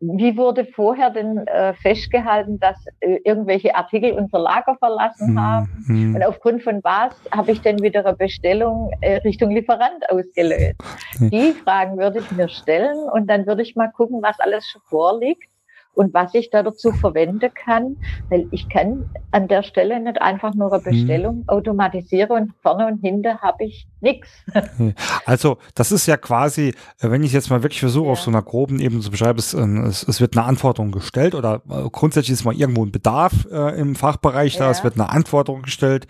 wie wurde vorher denn äh, festgehalten, dass äh, irgendwelche Artikel unser Lager verlassen hm, haben? Hm. Und aufgrund von was habe ich denn wieder eine Bestellung äh, Richtung Lieferant ausgelöst? Hm. Die Fragen würde ich mir stellen und dann würde ich mal gucken, was alles schon vorliegt und was ich da dazu verwenden kann, weil ich kann an der Stelle nicht einfach nur eine mhm. Bestellung mhm. automatisieren und vorne und hinten habe ich nichts. Also das ist ja quasi, äh, wenn ich jetzt mal wirklich versuche, ja. auf so einer groben Ebene zu beschreiben, es, ähm, es, es, wird eine Anforderung gestellt oder äh, grundsätzlich ist mal irgendwo ein Bedarf äh, im Fachbereich ja. da, es wird eine Anforderung gestellt,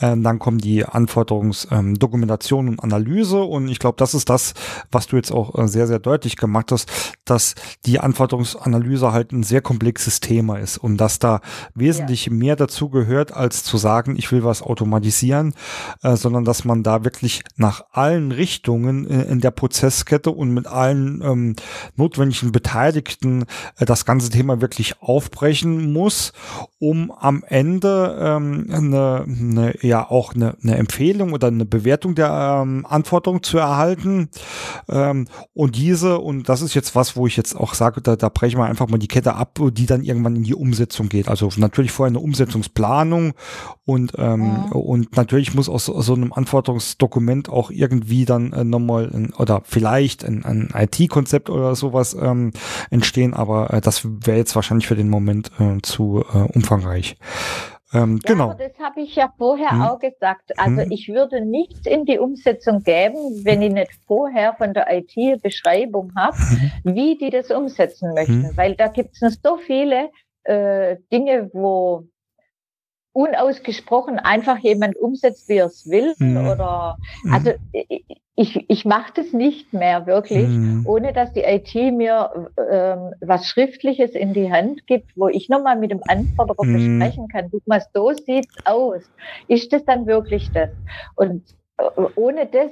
ähm, dann kommen die Anforderungsdokumentation ähm, und Analyse und ich glaube, das ist das, was du jetzt auch äh, sehr, sehr deutlich gemacht hast, dass die Anforderungsanalyse halt ein sehr komplexes Thema ist und dass da wesentlich ja. mehr dazu gehört, als zu sagen, ich will was automatisieren, äh, sondern dass man da wirklich nach allen Richtungen äh, in der Prozesskette und mit allen ähm, notwendigen Beteiligten äh, das ganze Thema wirklich aufbrechen muss, um am Ende ähm, eine, eine, ja auch eine, eine Empfehlung oder eine Bewertung der ähm, Anforderung zu erhalten. Ähm, und diese, und das ist jetzt was, wo ich jetzt auch sage, da, da brechen wir einfach mal die Kette ab, die dann irgendwann in die Umsetzung geht. Also natürlich vorher eine Umsetzungsplanung und, ähm, ja. und natürlich muss aus, aus so einem Anforderungsdokument auch irgendwie dann äh, nochmal ein, oder vielleicht ein, ein IT-Konzept oder sowas ähm, entstehen, aber äh, das wäre jetzt wahrscheinlich für den Moment äh, zu äh, umfangreich. Ähm, ja, genau. das habe ich ja vorher hm. auch gesagt. Also hm. ich würde nichts in die Umsetzung geben, wenn ich nicht vorher von der IT Beschreibung habe, hm. wie die das umsetzen möchten. Hm. Weil da gibt es so viele äh, Dinge, wo unausgesprochen einfach jemand umsetzt, wie er es will. Mhm. Oder mhm. also ich, ich mache das nicht mehr wirklich, mhm. ohne dass die IT mir ähm, was Schriftliches in die Hand gibt, wo ich nochmal mit dem Anforderer mhm. besprechen kann. Guck mal, so sieht's aus. Ist das dann wirklich das? Und äh, ohne das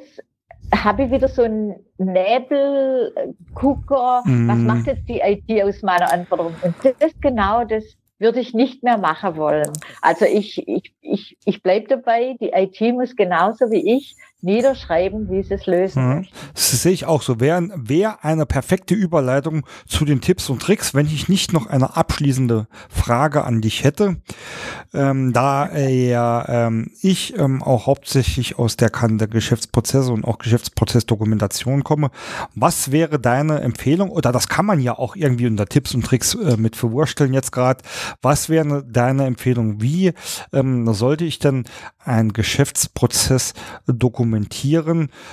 habe ich wieder so einen Nebelgucker, mhm. was macht jetzt die IT aus meiner Anforderung? Und das ist genau das, würde ich nicht mehr machen wollen. Also ich, ich, ich, ich bleibe dabei, die IT muss genauso wie ich niederschreiben, wie sie es lösen mhm. Das sehe ich auch so. Wäre wär eine perfekte Überleitung zu den Tipps und Tricks, wenn ich nicht noch eine abschließende Frage an dich hätte. Ähm, da äh, ja ähm, ich ähm, auch hauptsächlich aus der Kante Geschäftsprozesse und auch Geschäftsprozessdokumentation komme, was wäre deine Empfehlung, oder das kann man ja auch irgendwie unter Tipps und Tricks äh, mit verwursteln jetzt gerade, was wäre deine Empfehlung? Wie ähm, sollte ich denn einen Geschäftsprozess dokumentieren,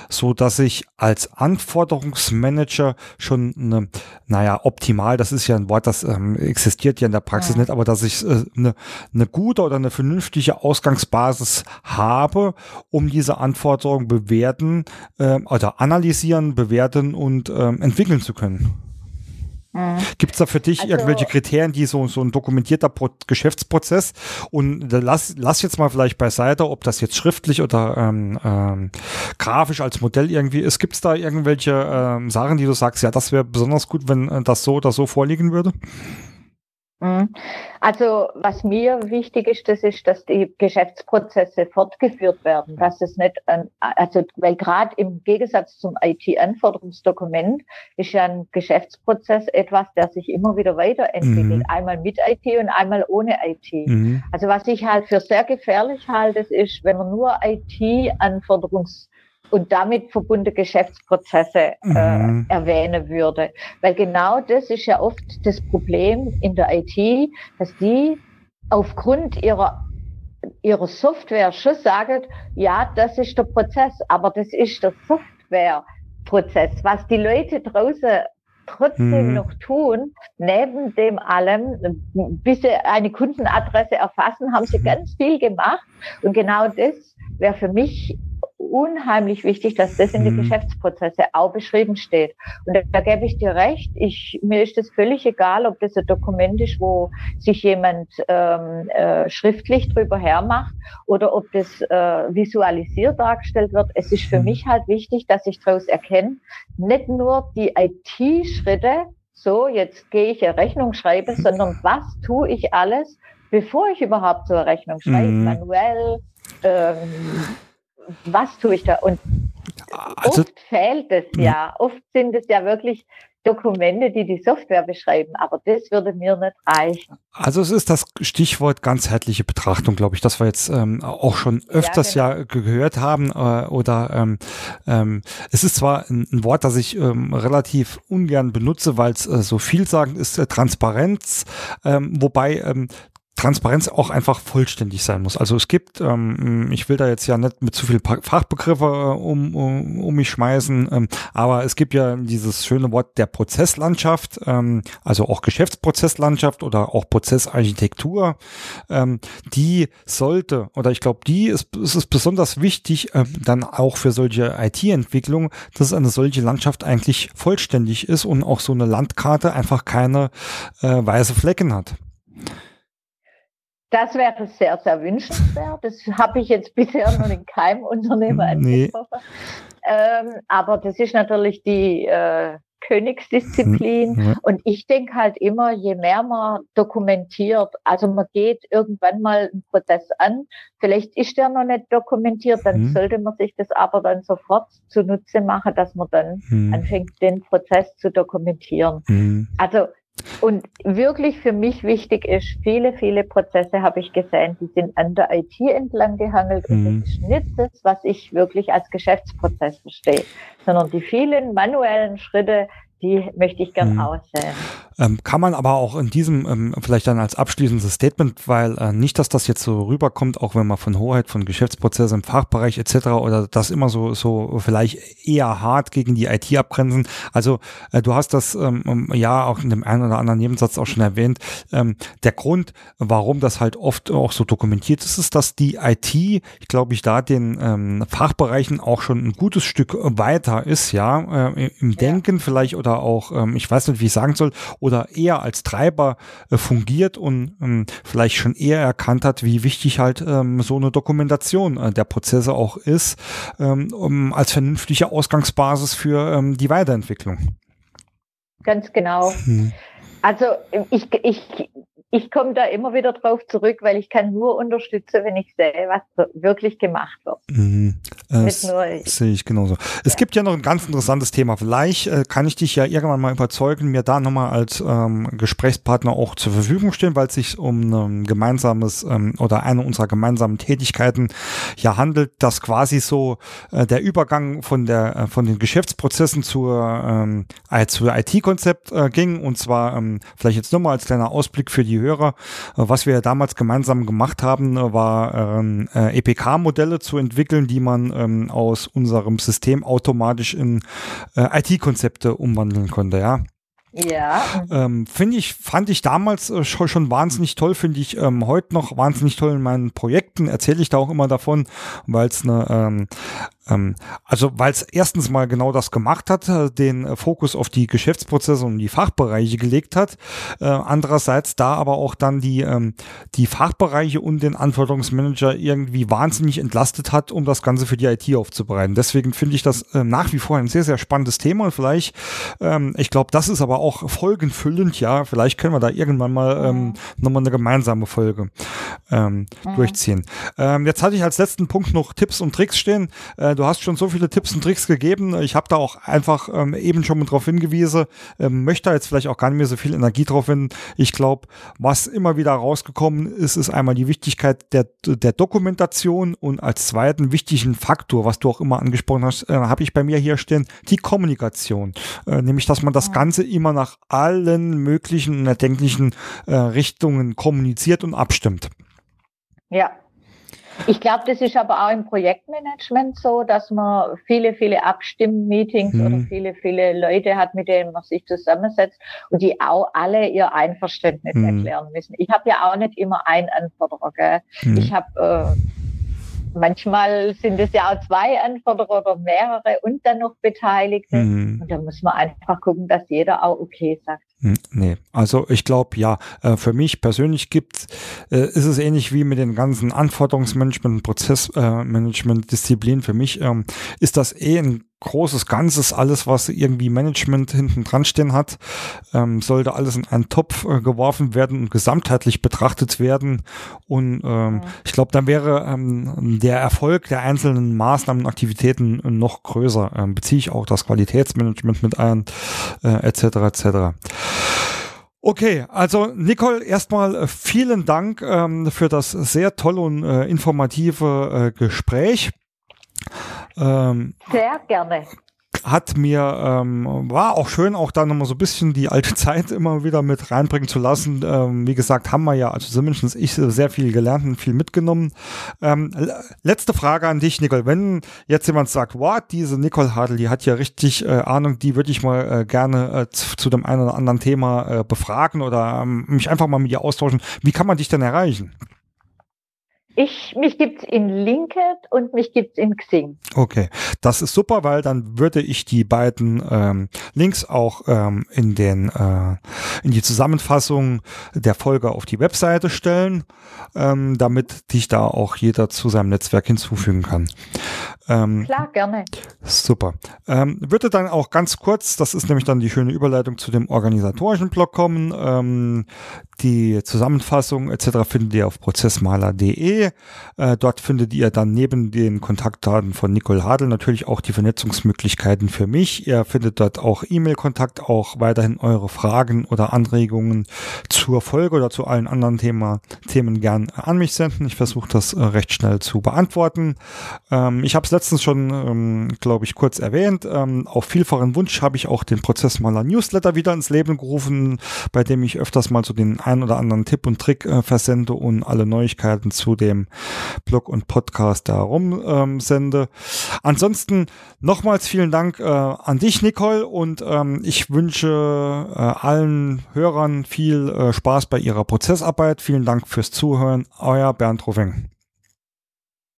so dass ich als Anforderungsmanager schon eine, naja, optimal, das ist ja ein Wort, das ähm, existiert ja in der Praxis ja. nicht, aber dass ich äh, eine, eine gute oder eine vernünftige Ausgangsbasis habe, um diese Anforderungen bewerten äh, oder analysieren, bewerten und ähm, entwickeln zu können. Mhm. Gibt es da für dich also, irgendwelche Kriterien, die so, so ein dokumentierter Pro Geschäftsprozess und lass, lass jetzt mal vielleicht beiseite, ob das jetzt schriftlich oder ähm, ähm, grafisch als Modell irgendwie ist. Gibt es da irgendwelche ähm, Sachen, die du sagst, ja, das wäre besonders gut, wenn äh, das so oder so vorliegen würde? Mhm. Also was mir wichtig ist, das ist, dass die Geschäftsprozesse fortgeführt werden, dass es nicht, ein, also weil gerade im Gegensatz zum IT-Anforderungsdokument ist ja ein Geschäftsprozess etwas, der sich immer wieder weiterentwickelt, mhm. einmal mit IT und einmal ohne IT. Mhm. Also was ich halt für sehr gefährlich halte, ist, wenn man nur IT-Anforderungs und damit verbundene Geschäftsprozesse äh, mhm. erwähnen würde. Weil genau das ist ja oft das Problem in der IT, dass die aufgrund ihrer ihrer Software schon sagen, ja, das ist der Prozess, aber das ist der Software Geschäftsprozess, was die Leute draußen trotzdem mhm. noch tun, neben dem allem, bis sie eine Kundenadresse erfassen, haben sie mhm. ganz viel gemacht. Und genau das wäre für mich unheimlich wichtig, dass das in die mhm. Geschäftsprozesse auch beschrieben steht. Und da, da gebe ich dir recht. Ich, mir ist das völlig egal, ob das ein Dokument ist, wo sich jemand ähm, äh, schriftlich drüber hermacht oder ob das äh, visualisiert dargestellt wird. Es ist für mhm. mich halt wichtig, dass ich daraus erkenne, nicht nur die IT-Schritte, so jetzt gehe ich eine Rechnung schreiben, sondern was tue ich alles, bevor ich überhaupt so eine Rechnung schreibe, mhm. manuell, ähm, was tue ich da? Und also, oft fehlt es ja. Oft sind es ja wirklich Dokumente, die die Software beschreiben, aber das würde mir nicht reichen. Also es ist das Stichwort ganzheitliche Betrachtung, glaube ich, das wir jetzt ähm, auch schon öfters ja, genau. ja gehört haben. Äh, oder ähm, ähm, es ist zwar ein, ein Wort, das ich ähm, relativ ungern benutze, weil es äh, so vielsagend ist, äh, Transparenz, ähm, wobei ähm, Transparenz auch einfach vollständig sein muss. Also es gibt, ähm, ich will da jetzt ja nicht mit zu viel Fachbegriffe äh, um, um, um mich schmeißen, ähm, aber es gibt ja dieses schöne Wort der Prozesslandschaft, ähm, also auch Geschäftsprozesslandschaft oder auch Prozessarchitektur, ähm, die sollte, oder ich glaube, die ist, ist es besonders wichtig, ähm, dann auch für solche IT-Entwicklung, dass eine solche Landschaft eigentlich vollständig ist und auch so eine Landkarte einfach keine äh, weiße Flecken hat. Das wäre sehr, sehr wünschenswert. Das habe ich jetzt bisher noch in keinem Unternehmer nee. Ähm, aber das ist natürlich die äh, Königsdisziplin. Mhm. Und ich denke halt immer, je mehr man dokumentiert, also man geht irgendwann mal einen Prozess an, vielleicht ist der noch nicht dokumentiert, dann mhm. sollte man sich das aber dann sofort zunutze machen, dass man dann mhm. anfängt, den Prozess zu dokumentieren. Mhm. Also und wirklich für mich wichtig ist, viele, viele Prozesse habe ich gesehen, die sind an der IT entlang gehangelt mhm. und das ist nicht das, was ich wirklich als Geschäftsprozess verstehe, sondern die vielen manuellen Schritte, die möchte ich gern mhm. aussehen. Ähm, kann man aber auch in diesem ähm, vielleicht dann als abschließendes Statement, weil äh, nicht, dass das jetzt so rüberkommt, auch wenn man von Hoheit von Geschäftsprozessen im Fachbereich etc. oder das immer so so vielleicht eher hart gegen die IT abgrenzen. Also äh, du hast das ähm, ähm, ja auch in dem einen oder anderen Nebensatz auch schon erwähnt. Ähm, der Grund, warum das halt oft auch so dokumentiert ist, ist, dass die IT, ich glaube ich, da den ähm, Fachbereichen auch schon ein gutes Stück weiter ist, ja, äh, im Denken ja. vielleicht oder auch, ähm, ich weiß nicht, wie ich sagen soll, oder eher als Treiber äh, fungiert und ähm, vielleicht schon eher erkannt hat, wie wichtig halt ähm, so eine Dokumentation äh, der Prozesse auch ist, ähm, um, als vernünftige Ausgangsbasis für ähm, die Weiterentwicklung. Ganz genau. Hm. Also ich, ich ich komme da immer wieder drauf zurück, weil ich kann nur unterstützen, wenn ich sehe, was wirklich gemacht wird. Mhm. Das sehe ich genauso. Es ja. gibt ja noch ein ganz interessantes Thema. Vielleicht äh, kann ich dich ja irgendwann mal überzeugen, mir da nochmal als ähm, Gesprächspartner auch zur Verfügung stellen, weil es sich um ein gemeinsames ähm, oder eine unserer gemeinsamen Tätigkeiten ja handelt, dass quasi so äh, der Übergang von der äh, von den Geschäftsprozessen zur ähm, äh, zur IT-Konzept äh, ging und zwar ähm, vielleicht jetzt nochmal als kleiner Ausblick für die Hörer. Äh, was wir damals gemeinsam gemacht haben, äh, war ähm, äh, EPK-Modelle zu entwickeln, die man ähm, aus unserem System automatisch in äh, IT-Konzepte umwandeln konnte, ja. Ja. Ähm, finde ich, fand ich damals äh, schon, schon wahnsinnig toll, finde ich ähm, heute noch wahnsinnig toll in meinen Projekten, erzähle ich da auch immer davon, weil es eine ähm, ähm, also weil es erstens mal genau das gemacht hat, äh, den äh, Fokus auf die Geschäftsprozesse und die Fachbereiche gelegt hat. Äh, andererseits da aber auch dann die, ähm, die Fachbereiche und den Anforderungsmanager irgendwie wahnsinnig entlastet hat, um das Ganze für die IT aufzubereiten. Deswegen finde ich das nach wie vor ein sehr, sehr spannendes Thema und vielleicht, ähm, ich glaube, das ist aber auch folgenfüllend, ja, vielleicht können wir da irgendwann mal ähm, nochmal eine gemeinsame Folge ähm, mhm. durchziehen. Ähm, jetzt hatte ich als letzten Punkt noch Tipps und Tricks stehen. Äh, du hast schon so viele Tipps und Tricks gegeben. Ich habe da auch einfach ähm, eben schon mal drauf hingewiesen. Ähm, möchte jetzt vielleicht auch gar nicht mehr so viel Energie drauf hin. Ich glaube, was immer wieder rausgekommen ist, ist einmal die Wichtigkeit der, der Dokumentation und als zweiten wichtigen Faktor, was du auch immer angesprochen hast, äh, habe ich bei mir hier stehen, die Kommunikation. Äh, nämlich, dass man das Ganze immer nach allen möglichen und erdenklichen äh, Richtungen kommuniziert und abstimmt. Ja, Ich glaube, das ist aber auch im Projektmanagement so, dass man viele, viele Abstimmmeetings mhm. oder viele, viele Leute hat, mit denen man sich zusammensetzt und die auch alle ihr Einverständnis mhm. erklären müssen. Ich habe ja auch nicht immer einen Anforderer. Gell? Mhm. Ich habe äh, manchmal sind es ja auch zwei Anforderer oder mehrere und dann noch Beteiligte. Mhm. Und da muss man einfach gucken, dass jeder auch okay sagt. Hm, nee, also ich glaube, ja, äh, für mich persönlich gibt, äh, ist es ähnlich wie mit den ganzen Anforderungsmanagement, Prozessmanagement, Disziplinen. Für mich ähm, ist das eh ein großes Ganzes, alles, was irgendwie Management hinten dran stehen hat, ähm, sollte alles in einen Topf äh, geworfen werden und gesamtheitlich betrachtet werden. Und ähm, ja. ich glaube, dann wäre ähm, der Erfolg der einzelnen Maßnahmen und Aktivitäten noch größer. Ähm, beziehe ich auch das Qualitätsmanagement mit ein, äh, etc. etc. Okay, also Nicole, erstmal äh, vielen Dank ähm, für das sehr tolle und äh, informative äh, Gespräch. Ähm, Sehr gerne hat mir, ähm, war auch schön, auch da nochmal so ein bisschen die alte Zeit immer wieder mit reinbringen zu lassen. Ähm, wie gesagt, haben wir ja, also zumindest ich, sehr viel gelernt und viel mitgenommen. Ähm, letzte Frage an dich, Nicole. Wenn jetzt jemand sagt, wow, diese Nicole Hadel, die hat ja richtig äh, Ahnung, die würde ich mal äh, gerne äh, zu, zu, dem einen oder anderen Thema äh, befragen oder ähm, mich einfach mal mit ihr austauschen. Wie kann man dich denn erreichen? Ich, mich gibt's in LinkedIn und mich gibt's in Xing. Okay, das ist super, weil dann würde ich die beiden ähm, Links auch ähm, in den äh, in die Zusammenfassung der Folge auf die Webseite stellen, ähm, damit dich da auch jeder zu seinem Netzwerk hinzufügen kann. Ähm, Klar, gerne. Super. Ähm, würde dann auch ganz kurz, das ist nämlich dann die schöne Überleitung zu dem organisatorischen Blog kommen. Ähm, die Zusammenfassung etc. findet ihr auf prozessmaler.de. Äh, dort findet ihr dann neben den Kontaktdaten von Nicole Hadel natürlich auch die Vernetzungsmöglichkeiten für mich. Ihr findet dort auch E-Mail-Kontakt, auch weiterhin eure Fragen oder Anregungen zur Folge oder zu allen anderen Thema, Themen gern an mich senden. Ich versuche das äh, recht schnell zu beantworten. Ähm, ich habe es letztens schon, ähm, glaube ich, kurz erwähnt. Ähm, auf vielfachen Wunsch habe ich auch den Prozessmaler Newsletter wieder ins Leben gerufen, bei dem ich öfters mal so den ein oder anderen Tipp und Trick äh, versende und alle Neuigkeiten zu dem Blog und Podcast darum ähm, sende. Ansonsten nochmals vielen Dank äh, an dich, Nicole, und ähm, ich wünsche äh, allen Hörern viel äh, Spaß bei ihrer Prozessarbeit. Vielen Dank fürs Zuhören. Euer Bernd Roving.